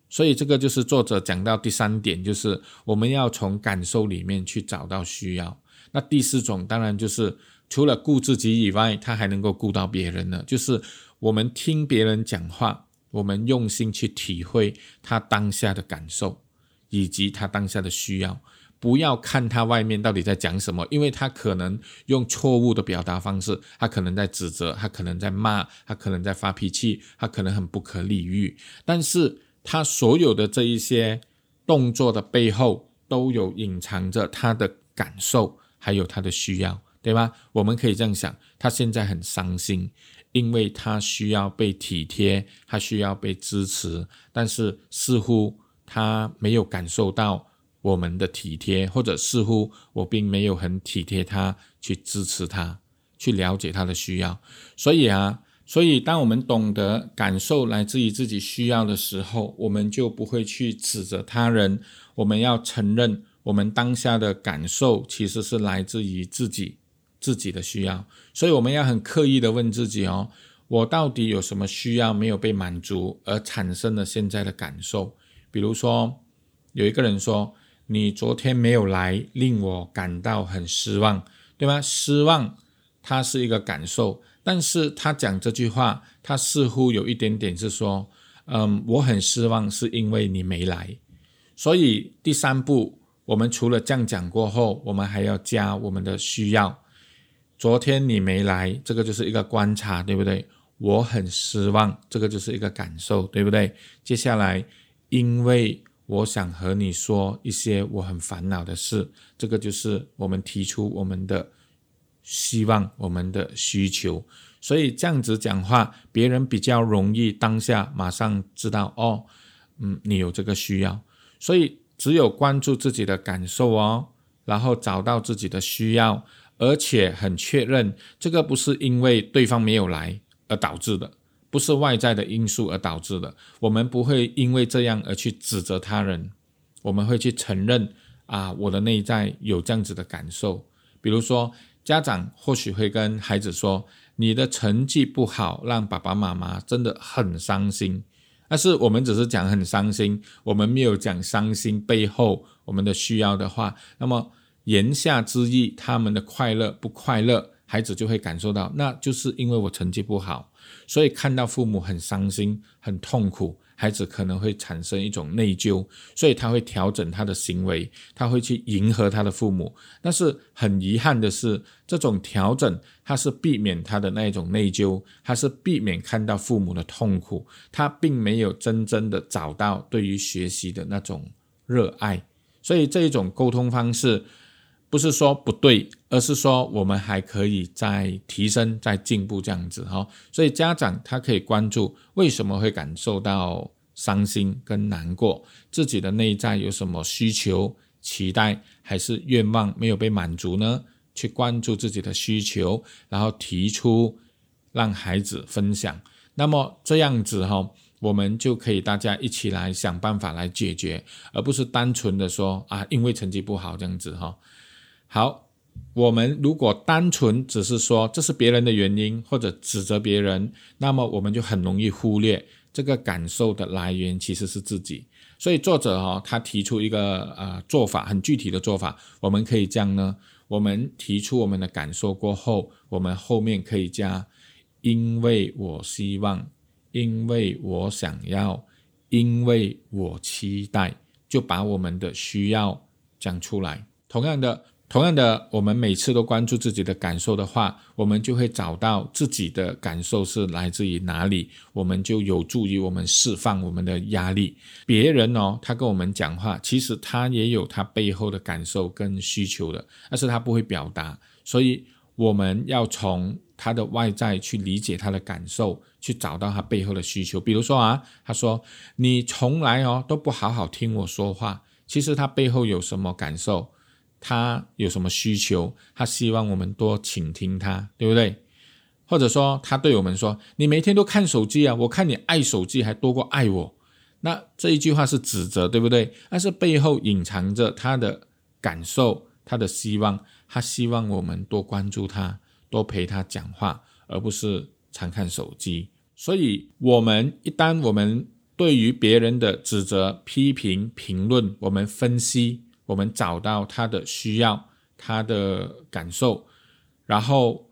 Speaker 2: 所以这个就是作者讲到第三点，就是我们要从感受里面去找到需要。那第四种当然就是除了顾自己以外，他还能够顾到别人呢，就是我们听别人讲话，我们用心去体会他当下的感受以及他当下的需要。不要看他外面到底在讲什么，因为他可能用错误的表达方式，他可能在指责，他可能在骂，他可能在发脾气，他可能很不可理喻。但是他所有的这一些动作的背后，都有隐藏着他的感受，还有他的需要，对吧？我们可以这样想：他现在很伤心，因为他需要被体贴，他需要被支持，但是似乎他没有感受到。我们的体贴，或者似乎我并没有很体贴他，去支持他，去了解他的需要。所以啊，所以当我们懂得感受来自于自己需要的时候，我们就不会去指责他人。我们要承认，我们当下的感受其实是来自于自己自己的需要。所以我们要很刻意的问自己哦，我到底有什么需要没有被满足，而产生了现在的感受？比如说，有一个人说。你昨天没有来，令我感到很失望，对吗？失望，它是一个感受，但是他讲这句话，他似乎有一点点是说，嗯，我很失望，是因为你没来。所以第三步，我们除了这样讲过后，我们还要加我们的需要。昨天你没来，这个就是一个观察，对不对？我很失望，这个就是一个感受，对不对？接下来，因为。我想和你说一些我很烦恼的事，这个就是我们提出我们的希望、我们的需求，所以这样子讲话，别人比较容易当下马上知道哦，嗯，你有这个需要，所以只有关注自己的感受哦，然后找到自己的需要，而且很确认这个不是因为对方没有来而导致的。不是外在的因素而导致的，我们不会因为这样而去指责他人，我们会去承认啊，我的内在有这样子的感受。比如说，家长或许会跟孩子说：“你的成绩不好，让爸爸妈妈真的很伤心。”但是我们只是讲很伤心，我们没有讲伤心背后我们的需要的话，那么言下之意，他们的快乐不快乐，孩子就会感受到，那就是因为我成绩不好。所以看到父母很伤心、很痛苦，孩子可能会产生一种内疚，所以他会调整他的行为，他会去迎合他的父母。但是很遗憾的是，这种调整他是避免他的那种内疚，他是避免看到父母的痛苦，他并没有真正的找到对于学习的那种热爱。所以这一种沟通方式。不是说不对，而是说我们还可以再提升、再进步这样子哈。所以家长他可以关注为什么会感受到伤心跟难过，自己的内在有什么需求、期待还是愿望没有被满足呢？去关注自己的需求，然后提出让孩子分享。那么这样子哈，我们就可以大家一起来想办法来解决，而不是单纯的说啊，因为成绩不好这样子哈。好，我们如果单纯只是说这是别人的原因，或者指责别人，那么我们就很容易忽略这个感受的来源其实是自己。所以作者哈，他提出一个呃做法，很具体的做法，我们可以这样呢：我们提出我们的感受过后，我们后面可以加，因为我希望，因为我想要，因为我期待，就把我们的需要讲出来。同样的。同样的，我们每次都关注自己的感受的话，我们就会找到自己的感受是来自于哪里，我们就有助于我们释放我们的压力。别人哦，他跟我们讲话，其实他也有他背后的感受跟需求的，但是他不会表达，所以我们要从他的外在去理解他的感受，去找到他背后的需求。比如说啊，他说你从来哦都不好好听我说话，其实他背后有什么感受？他有什么需求？他希望我们多倾听他，对不对？或者说，他对我们说：“你每天都看手机啊，我看你爱手机还多过爱我。”那这一句话是指责，对不对？但是背后隐藏着他的感受，他的希望，他希望我们多关注他，多陪他讲话，而不是常看手机。所以，我们一旦我们对于别人的指责、批评、评论，我们分析。我们找到他的需要，他的感受，然后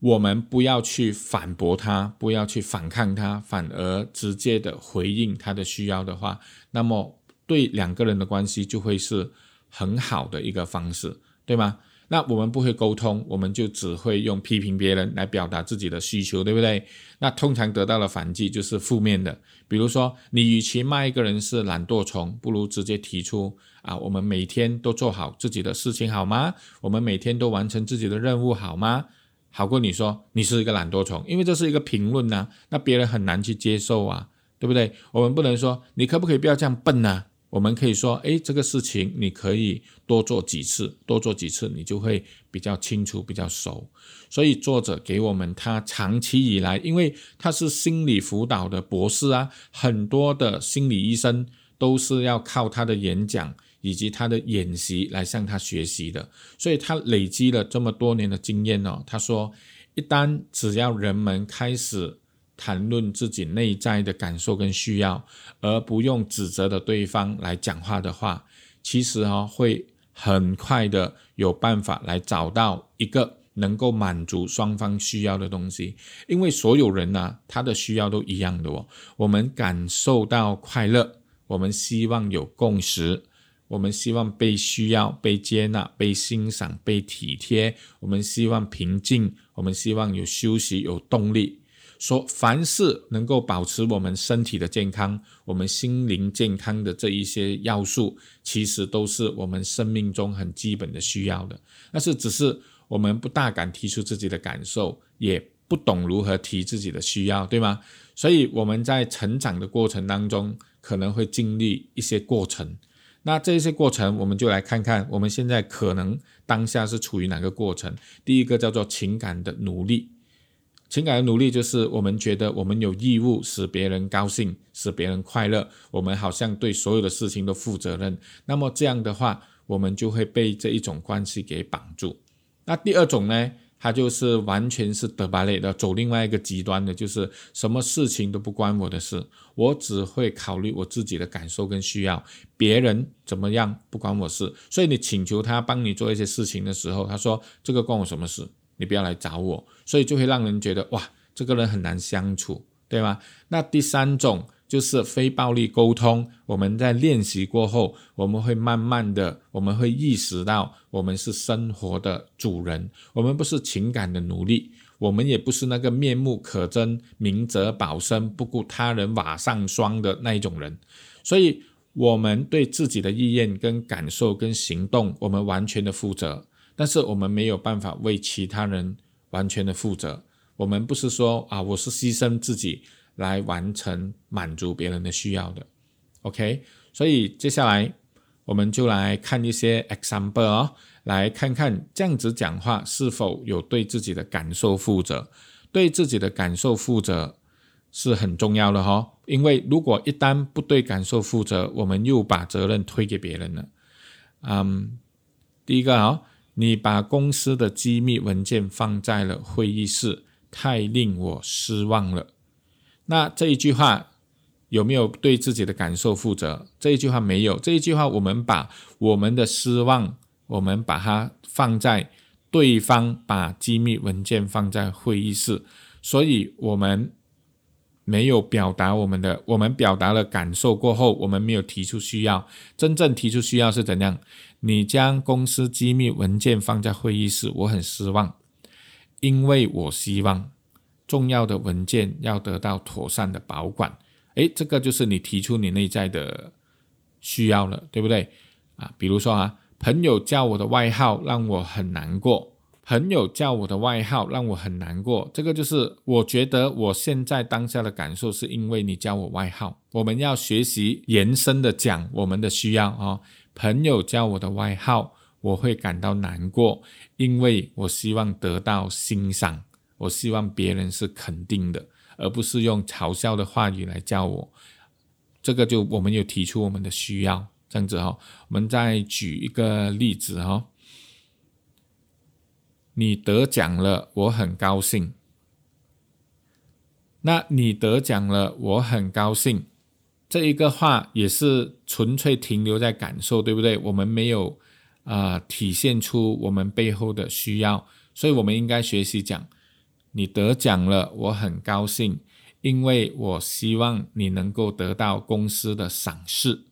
Speaker 2: 我们不要去反驳他，不要去反抗他，反而直接的回应他的需要的话，那么对两个人的关系就会是很好的一个方式，对吗？那我们不会沟通，我们就只会用批评别人来表达自己的需求，对不对？那通常得到的反击就是负面的，比如说，你与其骂一个人是懒惰虫，不如直接提出啊，我们每天都做好自己的事情好吗？我们每天都完成自己的任务好吗？好过你说你是一个懒惰虫，因为这是一个评论呐，那别人很难去接受啊，对不对？我们不能说你可不可以不要这样笨呢？我们可以说，哎，这个事情你可以多做几次，多做几次，你就会比较清楚、比较熟。所以作者给我们他长期以来，因为他是心理辅导的博士啊，很多的心理医生都是要靠他的演讲以及他的演习来向他学习的，所以他累积了这么多年的经验哦。他说，一旦只要人们开始。谈论自己内在的感受跟需要，而不用指责的对方来讲话的话，其实哈会很快的有办法来找到一个能够满足双方需要的东西。因为所有人呢，他的需要都一样的哦。我们感受到快乐，我们希望有共识，我们希望被需要、被接纳、被欣赏、被体贴，我们希望平静，我们希望有休息、有动力。说凡是能够保持我们身体的健康、我们心灵健康的这一些要素，其实都是我们生命中很基本的需要的。但是，只是我们不大敢提出自己的感受，也不懂如何提自己的需要，对吗？所以我们在成长的过程当中，可能会经历一些过程。那这些过程，我们就来看看我们现在可能当下是处于哪个过程。第一个叫做情感的努力。情感的努力就是我们觉得我们有义务使别人高兴，使别人快乐，我们好像对所有的事情都负责任。那么这样的话，我们就会被这一种关系给绑住。那第二种呢，他就是完全是德巴类的，走另外一个极端的，就是什么事情都不关我的事，我只会考虑我自己的感受跟需要，别人怎么样不关我事。所以你请求他帮你做一些事情的时候，他说这个关我什么事？你不要来找我，所以就会让人觉得哇，这个人很难相处，对吗？那第三种就是非暴力沟通。我们在练习过后，我们会慢慢的，我们会意识到，我们是生活的主人，我们不是情感的奴隶，我们也不是那个面目可憎、明哲保身、不顾他人瓦上霜的那一种人。所以，我们对自己的意愿、跟感受、跟行动，我们完全的负责。但是我们没有办法为其他人完全的负责。我们不是说啊，我是牺牲自己来完成满足别人的需要的。OK，所以接下来我们就来看一些 example 哦，来看看这样子讲话是否有对自己的感受负责。对自己的感受负责是很重要的哈，因为如果一旦不对感受负责，我们又把责任推给别人了。嗯，第一个啊。你把公司的机密文件放在了会议室，太令我失望了。那这一句话有没有对自己的感受负责？这一句话没有。这一句话，我们把我们的失望，我们把它放在对方把机密文件放在会议室，所以我们没有表达我们的，我们表达了感受过后，我们没有提出需要。真正提出需要是怎样？你将公司机密文件放在会议室，我很失望，因为我希望重要的文件要得到妥善的保管。诶，这个就是你提出你内在的需要了，对不对？啊，比如说啊，朋友叫我的外号让我很难过。朋友叫我的外号让我很难过，这个就是我觉得我现在当下的感受，是因为你叫我外号。我们要学习延伸的讲我们的需要啊。朋友叫我的外号，我会感到难过，因为我希望得到欣赏，我希望别人是肯定的，而不是用嘲笑的话语来叫我。这个就我们有提出我们的需要，这样子哈。我们再举一个例子哈。你得奖了，我很高兴。那你得奖了，我很高兴。这一个话也是纯粹停留在感受，对不对？我们没有啊体现出我们背后的需要，所以我们应该学习讲：你得奖了，我很高兴，因为我希望你能够得到公司的赏识，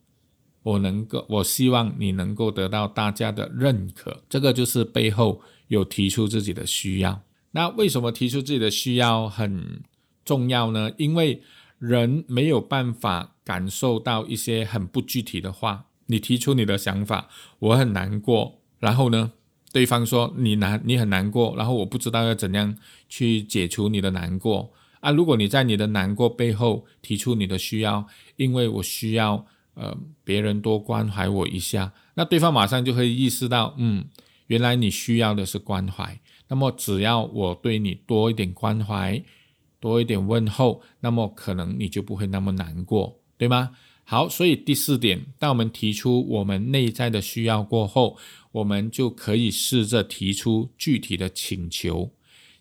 Speaker 2: 我能够，我希望你能够得到大家的认可。这个就是背后。有提出自己的需要，那为什么提出自己的需要很重要呢？因为人没有办法感受到一些很不具体的话。你提出你的想法，我很难过，然后呢，对方说你难，你很难过，然后我不知道要怎样去解除你的难过啊。如果你在你的难过背后提出你的需要，因为我需要呃别人多关怀我一下，那对方马上就会意识到，嗯。原来你需要的是关怀，那么只要我对你多一点关怀，多一点问候，那么可能你就不会那么难过，对吗？好，所以第四点，当我们提出我们内在的需要过后，我们就可以试着提出具体的请求。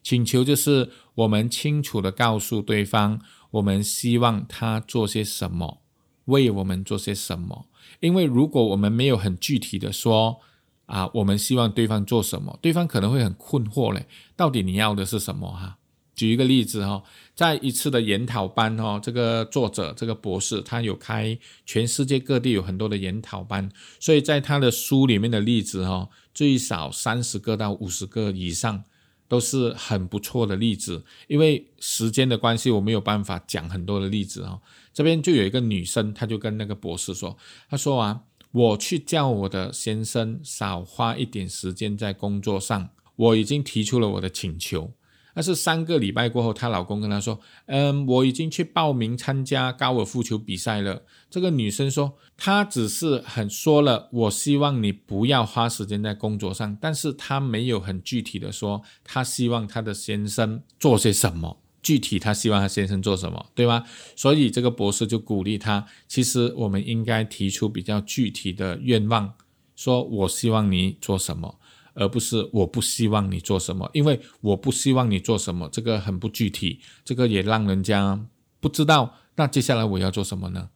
Speaker 2: 请求就是我们清楚的告诉对方，我们希望他做些什么，为我们做些什么。因为如果我们没有很具体的说，啊，我们希望对方做什么？对方可能会很困惑嘞，到底你要的是什么？哈，举一个例子哈，在一次的研讨班哈，这个作者这个博士他有开全世界各地有很多的研讨班，所以在他的书里面的例子哈，最少三十个到五十个以上都是很不错的例子。因为时间的关系，我没有办法讲很多的例子哈。这边就有一个女生，她就跟那个博士说，她说啊。我去叫我的先生少花一点时间在工作上，我已经提出了我的请求。但是三个礼拜过后，她老公跟她说：“嗯，我已经去报名参加高尔夫球比赛了。”这个女生说：“她只是很说了，我希望你不要花时间在工作上，但是她没有很具体的说，她希望她的先生做些什么。”具体他希望他先生做什么，对吗？所以这个博士就鼓励他。其实我们应该提出比较具体的愿望，说我希望你做什么，而不是我不希望你做什么。因为我不希望你做什么，这个很不具体，这个也让人家不知道。那接下来我要做什么呢？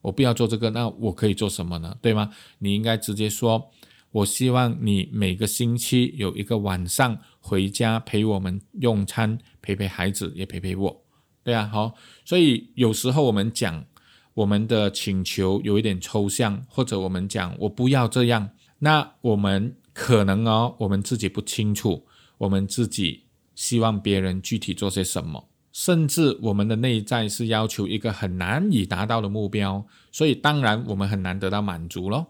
Speaker 2: 我不要做这个，那我可以做什么呢？对吗？你应该直接说。我希望你每个星期有一个晚上回家陪我们用餐，陪陪孩子，也陪陪我，对啊，好。所以有时候我们讲我们的请求有一点抽象，或者我们讲我不要这样，那我们可能哦，我们自己不清楚，我们自己希望别人具体做些什么，甚至我们的内在是要求一个很难以达到的目标，所以当然我们很难得到满足咯，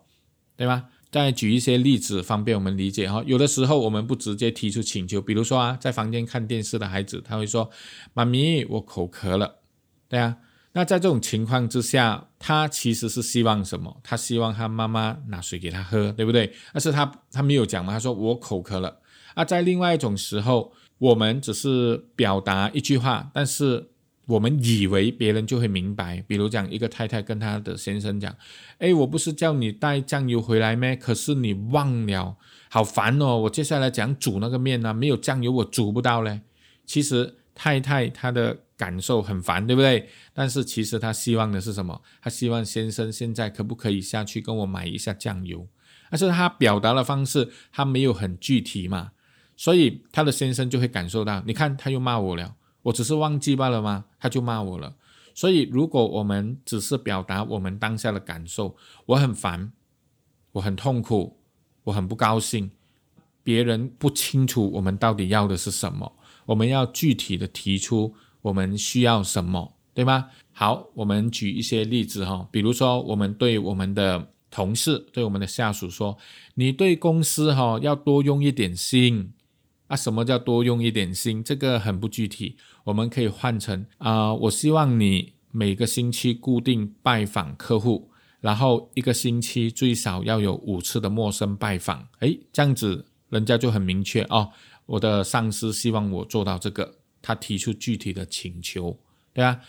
Speaker 2: 对吧？再举一些例子，方便我们理解哈。有的时候我们不直接提出请求，比如说啊，在房间看电视的孩子，他会说：“妈咪，我口渴了。”对啊，那在这种情况之下，他其实是希望什么？他希望他妈妈拿水给他喝，对不对？但是他他没有讲嘛，他说我口渴了。啊，在另外一种时候，我们只是表达一句话，但是。我们以为别人就会明白，比如讲一个太太跟她的先生讲：“哎，我不是叫你带酱油回来咩？可是你忘了，好烦哦！我接下来讲煮那个面呢，没有酱油我煮不到嘞。”其实太太她的感受很烦，对不对？但是其实她希望的是什么？她希望先生现在可不可以下去跟我买一下酱油？但是她表达的方式，他没有很具体嘛，所以她的先生就会感受到，你看他又骂我了。我只是忘记罢了吗？他就骂我了。所以，如果我们只是表达我们当下的感受，我很烦，我很痛苦，我很不高兴，别人不清楚我们到底要的是什么，我们要具体的提出我们需要什么，对吗？好，我们举一些例子哈，比如说，我们对我们的同事、对我们的下属说：“你对公司哈要多用一点心。”啊，什么叫多用一点心？这个很不具体，我们可以换成啊，我希望你每个星期固定拜访客户，然后一个星期最少要有五次的陌生拜访。诶，这样子人家就很明确哦，我的上司希望我做到这个，他提出具体的请求，对啊，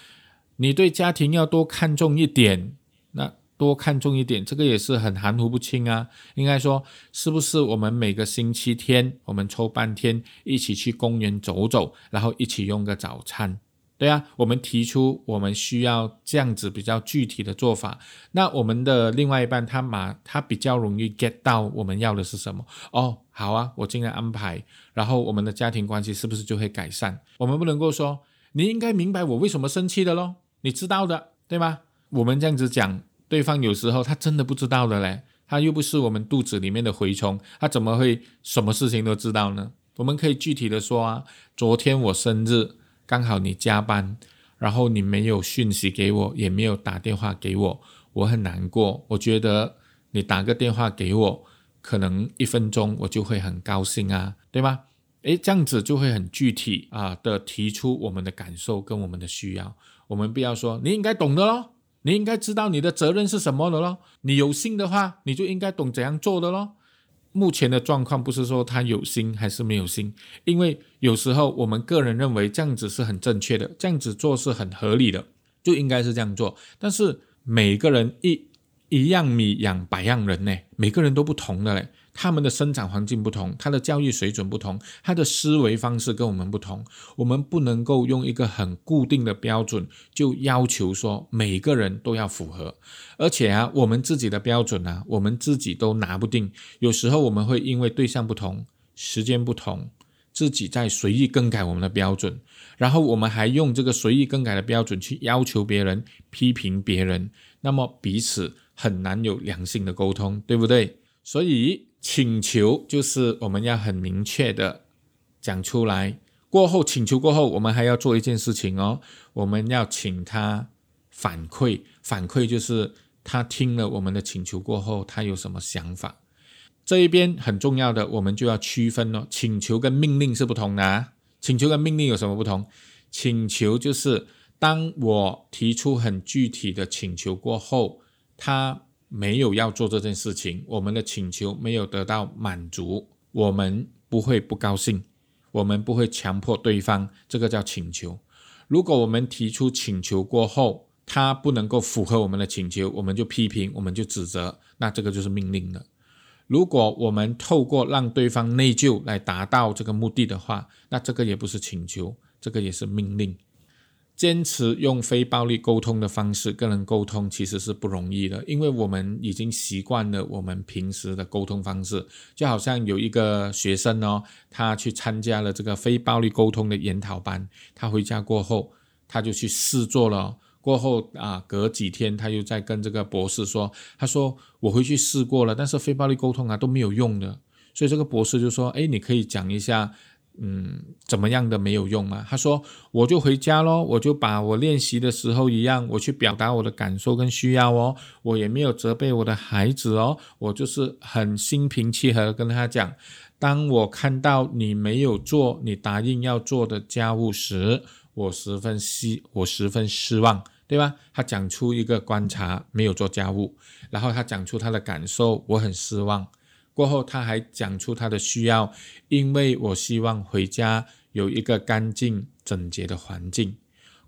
Speaker 2: 你对家庭要多看重一点，那。多看重一点，这个也是很含糊不清啊。应该说，是不是我们每个星期天，我们抽半天一起去公园走走，然后一起用个早餐？对啊，我们提出我们需要这样子比较具体的做法。那我们的另外一半他马他比较容易 get 到我们要的是什么？哦，好啊，我尽量安排，然后我们的家庭关系是不是就会改善？我们不能够说你应该明白我为什么生气的咯，你知道的，对吗？我们这样子讲。对方有时候他真的不知道的嘞，他又不是我们肚子里面的蛔虫，他怎么会什么事情都知道呢？我们可以具体的说啊，昨天我生日，刚好你加班，然后你没有讯息给我，也没有打电话给我，我很难过。我觉得你打个电话给我，可能一分钟我就会很高兴啊，对吗？诶，这样子就会很具体啊的提出我们的感受跟我们的需要。我们不要说你应该懂的咯。你应该知道你的责任是什么的咯。你有心的话，你就应该懂怎样做的咯。目前的状况不是说他有心还是没有心，因为有时候我们个人认为这样子是很正确的，这样子做是很合理的，就应该是这样做。但是每个人一一样米养百样人呢，每个人都不同的嘞。他们的生长环境不同，他的教育水准不同，他的思维方式跟我们不同。我们不能够用一个很固定的标准，就要求说每个人都要符合。而且啊，我们自己的标准呢，我们自己都拿不定。有时候我们会因为对象不同、时间不同，自己在随意更改我们的标准，然后我们还用这个随意更改的标准去要求别人、批评别人，那么彼此很难有良性的沟通，对不对？所以。请求就是我们要很明确的讲出来，过后请求过后，我们还要做一件事情哦，我们要请他反馈，反馈就是他听了我们的请求过后，他有什么想法。这一边很重要的，我们就要区分哦，请求跟命令是不同的啊。请求跟命令有什么不同？请求就是当我提出很具体的请求过后，他。没有要做这件事情，我们的请求没有得到满足，我们不会不高兴，我们不会强迫对方，这个叫请求。如果我们提出请求过后，他不能够符合我们的请求，我们就批评，我们就指责，那这个就是命令了。如果我们透过让对方内疚来达到这个目的的话，那这个也不是请求，这个也是命令。坚持用非暴力沟通的方式跟人沟通，其实是不容易的，因为我们已经习惯了我们平时的沟通方式。就好像有一个学生哦，他去参加了这个非暴力沟通的研讨班，他回家过后，他就去试做了。过后啊，隔几天他又在跟这个博士说，他说我回去试过了，但是非暴力沟通啊都没有用的。所以这个博士就说，哎，你可以讲一下。嗯，怎么样的没有用吗？他说，我就回家咯，我就把我练习的时候一样，我去表达我的感受跟需要哦，我也没有责备我的孩子哦，我就是很心平气和跟他讲，当我看到你没有做你答应要做的家务时，我十分失，我十分失望，对吧？他讲出一个观察，没有做家务，然后他讲出他的感受，我很失望。过后，他还讲出他的需要，因为我希望回家有一个干净整洁的环境。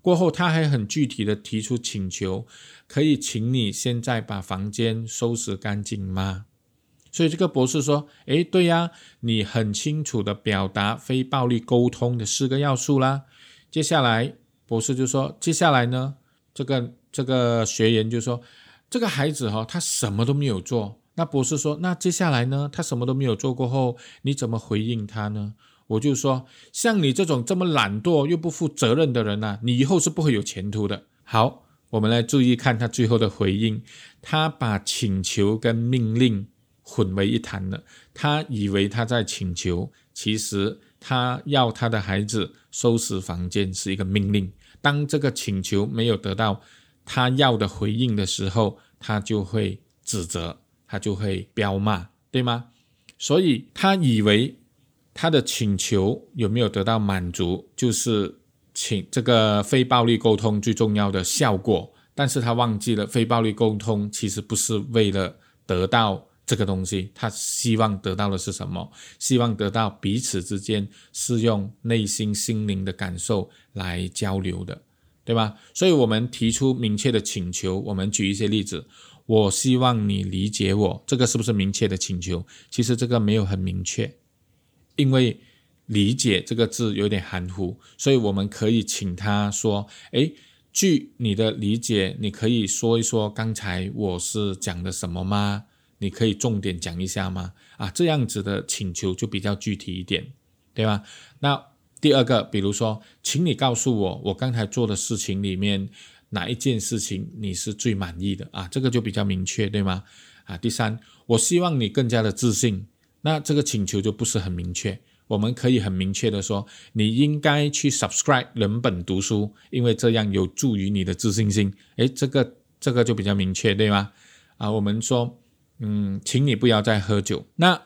Speaker 2: 过后，他还很具体的提出请求，可以请你现在把房间收拾干净吗？所以这个博士说：“诶，对呀，你很清楚的表达非暴力沟通的四个要素啦。”接下来，博士就说：“接下来呢？这个这个学员就说，这个孩子哈，他什么都没有做。”那博士说：“那接下来呢？他什么都没有做过后，你怎么回应他呢？”我就说：“像你这种这么懒惰又不负责任的人呐，你以后是不会有前途的。”好，我们来注意看他最后的回应，他把请求跟命令混为一谈了。他以为他在请求，其实他要他的孩子收拾房间是一个命令。当这个请求没有得到他要的回应的时候，他就会指责，他就会彪骂，对吗？所以他以为他的请求有没有得到满足，就是请这个非暴力沟通最重要的效果。但是他忘记了，非暴力沟通其实不是为了得到这个东西，他希望得到的是什么？希望得到彼此之间是用内心心灵的感受来交流的，对吧？所以我们提出明确的请求，我们举一些例子。我希望你理解我，这个是不是明确的请求？其实这个没有很明确，因为理解这个字有点含糊，所以我们可以请他说：“诶，据你的理解，你可以说一说刚才我是讲的什么吗？你可以重点讲一下吗？”啊，这样子的请求就比较具体一点，对吧？那第二个，比如说，请你告诉我，我刚才做的事情里面。哪一件事情你是最满意的啊？这个就比较明确，对吗？啊，第三，我希望你更加的自信，那这个请求就不是很明确。我们可以很明确的说，你应该去 subscribe 人本读书，因为这样有助于你的自信心。诶，这个这个就比较明确，对吗？啊，我们说，嗯，请你不要再喝酒。那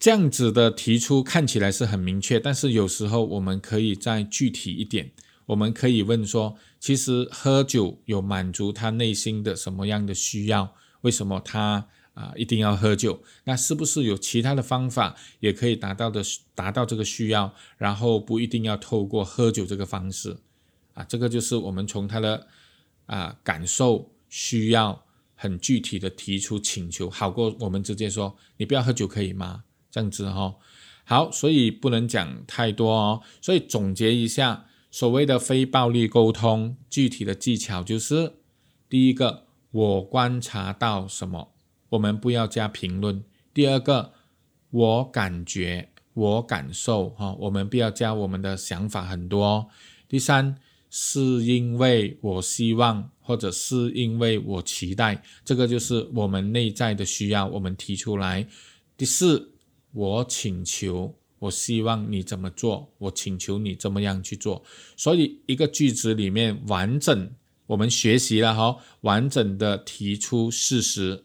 Speaker 2: 这样子的提出看起来是很明确，但是有时候我们可以再具体一点。我们可以问说，其实喝酒有满足他内心的什么样的需要？为什么他啊一定要喝酒？那是不是有其他的方法也可以达到的达到这个需要？然后不一定要透过喝酒这个方式啊？这个就是我们从他的啊感受需要很具体的提出请求，好过我们直接说你不要喝酒可以吗？这样子哈，好，所以不能讲太多哦。所以总结一下。所谓的非暴力沟通，具体的技巧就是：第一个，我观察到什么，我们不要加评论；第二个，我感觉，我感受，哈，我们不要加我们的想法很多；第三，是因为我希望，或者是因为我期待，这个就是我们内在的需要，我们提出来；第四，我请求。我希望你怎么做，我请求你这么样去做。所以一个句子里面完整，我们学习了哈，完整的提出事实，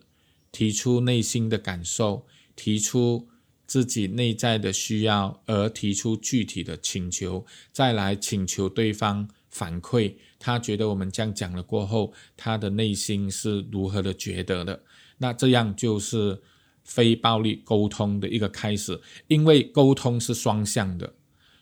Speaker 2: 提出内心的感受，提出自己内在的需要，而提出具体的请求，再来请求对方反馈，他觉得我们这样讲了过后，他的内心是如何的觉得的。那这样就是。非暴力沟通的一个开始，因为沟通是双向的。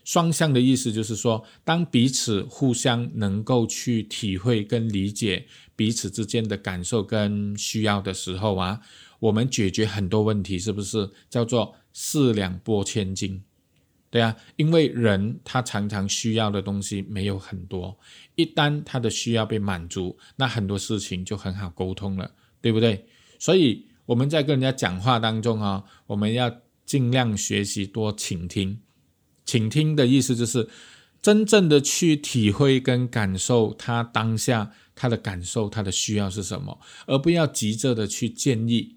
Speaker 2: 双向的意思就是说，当彼此互相能够去体会跟理解彼此之间的感受跟需要的时候啊，我们解决很多问题，是不是叫做四两拨千斤？对啊，因为人他常常需要的东西没有很多，一旦他的需要被满足，那很多事情就很好沟通了，对不对？所以。我们在跟人家讲话当中啊，我们要尽量学习多倾听。倾听的意思就是真正的去体会跟感受他当下他的感受，他的需要是什么，而不要急着的去建议。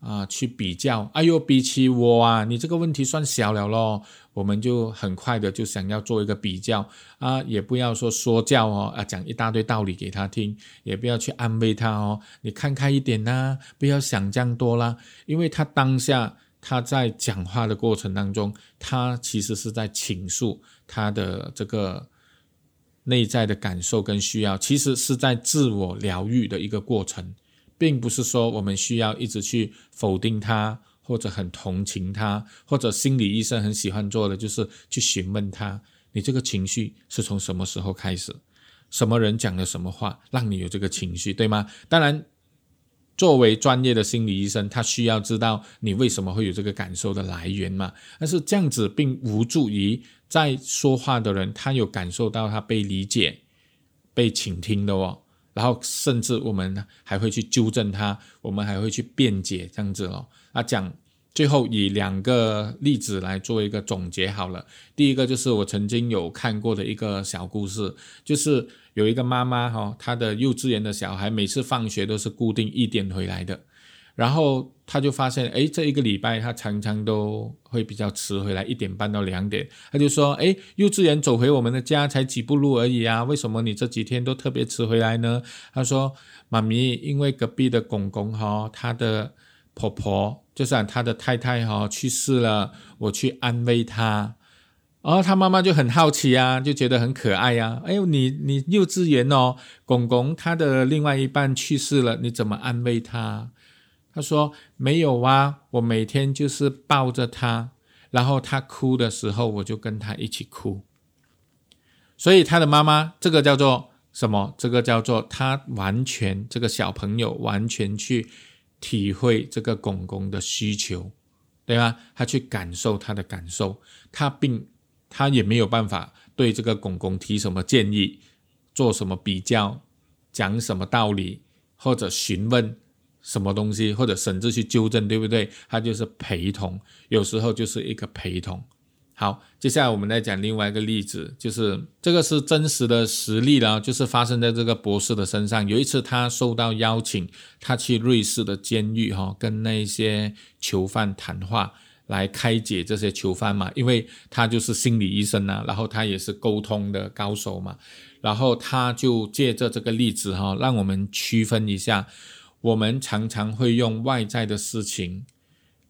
Speaker 2: 啊，去比较，哎呦，比起我啊，你这个问题算小了咯。我们就很快的就想要做一个比较啊，也不要说说教哦，啊，讲一大堆道理给他听，也不要去安慰他哦，你看开一点呐，不要想这样多啦，因为他当下他在讲话的过程当中，他其实是在倾诉他的这个内在的感受跟需要，其实是在自我疗愈的一个过程。并不是说我们需要一直去否定他，或者很同情他，或者心理医生很喜欢做的就是去询问他：你这个情绪是从什么时候开始？什么人讲了什么话让你有这个情绪，对吗？当然，作为专业的心理医生，他需要知道你为什么会有这个感受的来源嘛。但是这样子并无助于在说话的人他有感受到他被理解、被倾听的哦。然后甚至我们还会去纠正他，我们还会去辩解这样子哦。啊，讲最后以两个例子来做一个总结好了。第一个就是我曾经有看过的一个小故事，就是有一个妈妈哈，她的幼稚园的小孩每次放学都是固定一点回来的，然后她就发现，哎，这一个礼拜他常常都会比较迟回来，一点半到两点。他就说，哎，幼稚园走回我们的家才几步路而已啊，为什么你这几天都特别迟回来呢？她说，妈咪，因为隔壁的公公哈，他的婆婆。就是他的太太哈去世了，我去安慰他，然后他妈妈就很好奇啊，就觉得很可爱呀。哎呦，你你幼稚园哦，公公他的另外一半去世了，你怎么安慰他？他说没有啊，我每天就是抱着他，然后他哭的时候，我就跟他一起哭。所以他的妈妈这个叫做什么？这个叫做他完全这个小朋友完全去。体会这个公公的需求，对吧？他去感受他的感受，他并他也没有办法对这个公公提什么建议，做什么比较，讲什么道理，或者询问什么东西，或者甚至去纠正，对不对？他就是陪同，有时候就是一个陪同。好，接下来我们再讲另外一个例子，就是这个是真实的实例了，就是发生在这个博士的身上。有一次，他受到邀请，他去瑞士的监狱，哈，跟那些囚犯谈话，来开解这些囚犯嘛，因为他就是心理医生呐，然后他也是沟通的高手嘛，然后他就借着这个例子，哈，让我们区分一下，我们常常会用外在的事情。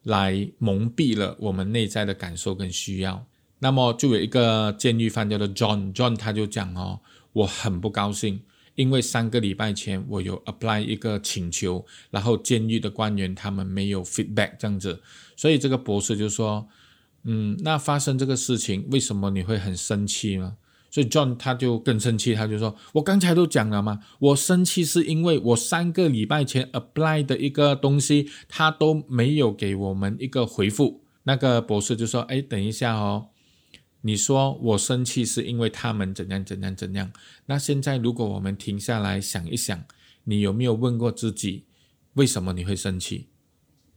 Speaker 2: 来蒙蔽了我们内在的感受跟需要。那么就有一个监狱犯叫做 John，John 他就讲哦，我很不高兴，因为三个礼拜前我有 apply 一个请求，然后监狱的官员他们没有 feedback 这样子，所以这个博士就说，嗯，那发生这个事情，为什么你会很生气呢？所以 John 他就更生气，他就说：“我刚才都讲了嘛，我生气是因为我三个礼拜前 apply 的一个东西，他都没有给我们一个回复。”那个博士就说：“哎，等一下哦，你说我生气是因为他们怎样怎样怎样？那现在如果我们停下来想一想，你有没有问过自己，为什么你会生气？”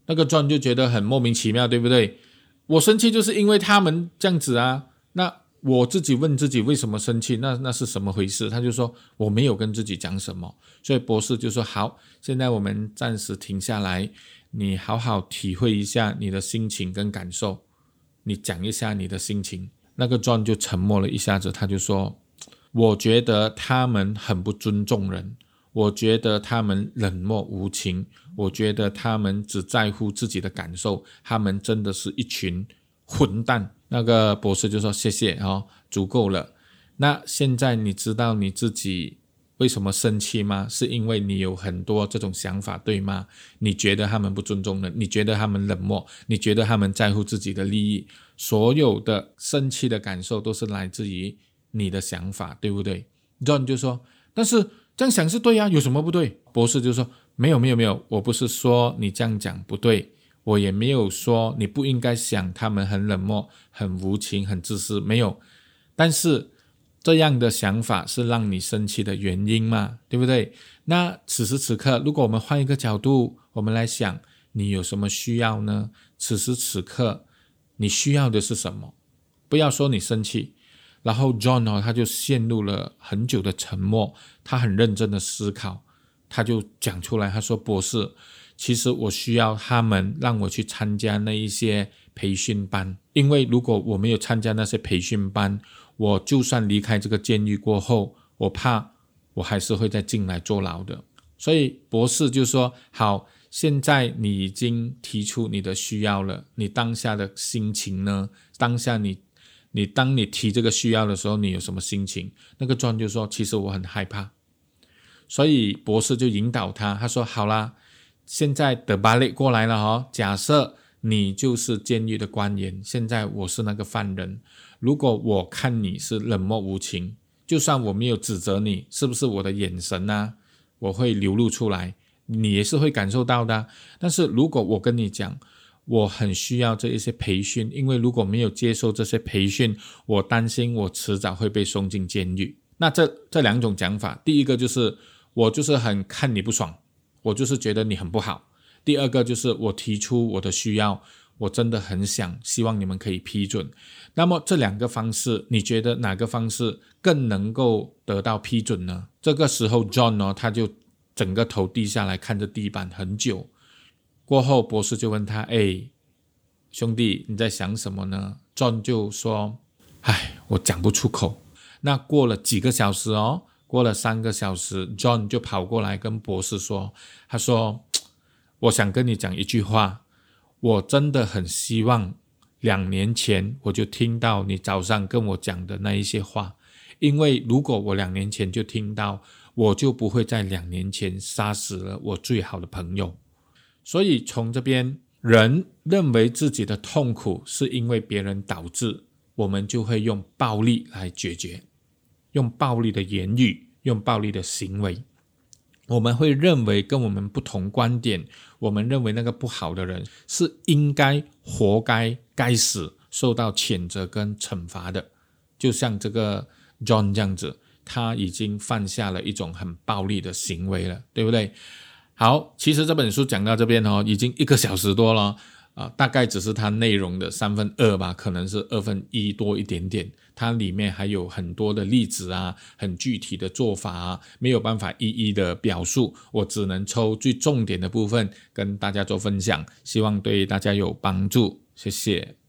Speaker 2: 那个 John 就觉得很莫名其妙，对不对？我生气就是因为他们这样子啊，那。我自己问自己为什么生气，那那是什么回事？他就说我没有跟自己讲什么，所以博士就说好，现在我们暂时停下来，你好好体会一下你的心情跟感受，你讲一下你的心情。那个壮就沉默了一下子，他就说，我觉得他们很不尊重人，我觉得他们冷漠无情，我觉得他们只在乎自己的感受，他们真的是一群混蛋。那个博士就说：“谢谢哦，足够了。那现在你知道你自己为什么生气吗？是因为你有很多这种想法，对吗？你觉得他们不尊重人，你觉得他们冷漠，你觉得他们在乎自己的利益，所有的生气的感受都是来自于你的想法，对不对？”John 就说：“但是这样想是对呀，有什么不对？”博士就说：“没有，没有，没有，我不是说你这样讲不对。”我也没有说你不应该想他们很冷漠、很无情、很自私，没有。但是这样的想法是让你生气的原因嘛？对不对？那此时此刻，如果我们换一个角度，我们来想，你有什么需要呢？此时此刻，你需要的是什么？不要说你生气。然后 John 哦，他就陷入了很久的沉默，他很认真的思考，他就讲出来，他说：“博士。”其实我需要他们让我去参加那一些培训班，因为如果我没有参加那些培训班，我就算离开这个监狱过后，我怕我还是会再进来坐牢的。所以博士就说：“好，现在你已经提出你的需要了，你当下的心情呢？当下你，你当你提这个需要的时候，你有什么心情？”那个庄就说：“其实我很害怕。”所以博士就引导他，他说：“好啦。”现在的巴雷过来了哈，假设你就是监狱的官员，现在我是那个犯人。如果我看你是冷漠无情，就算我没有指责你，是不是我的眼神呢？我会流露出来，你也是会感受到的。但是如果我跟你讲，我很需要这一些培训，因为如果没有接受这些培训，我担心我迟早会被送进监狱。那这这两种讲法，第一个就是我就是很看你不爽。我就是觉得你很不好。第二个就是我提出我的需要，我真的很想希望你们可以批准。那么这两个方式，你觉得哪个方式更能够得到批准呢？这个时候，John 呢，他就整个头低下来看着地板很久。过后，博士就问他：“哎，兄弟，你在想什么呢？”John 就说：“唉，我讲不出口。”那过了几个小时哦，过了三个小时，John 就跑过来跟博士说：“他说，我想跟你讲一句话，我真的很希望。”两年前我就听到你早上跟我讲的那一些话，因为如果我两年前就听到，我就不会在两年前杀死了我最好的朋友。所以从这边，人认为自己的痛苦是因为别人导致，我们就会用暴力来解决，用暴力的言语，用暴力的行为。我们会认为跟我们不同观点，我们认为那个不好的人是应该活该、该死、受到谴责跟惩罚的。就像这个 John 这样子，他已经犯下了一种很暴力的行为了，对不对？好，其实这本书讲到这边哦，已经一个小时多了。啊，大概只是它内容的三分二吧，可能是二分一多一点点。它里面还有很多的例子啊，很具体的做法啊，没有办法一一的表述，我只能抽最重点的部分跟大家做分享，希望对大家有帮助。谢谢。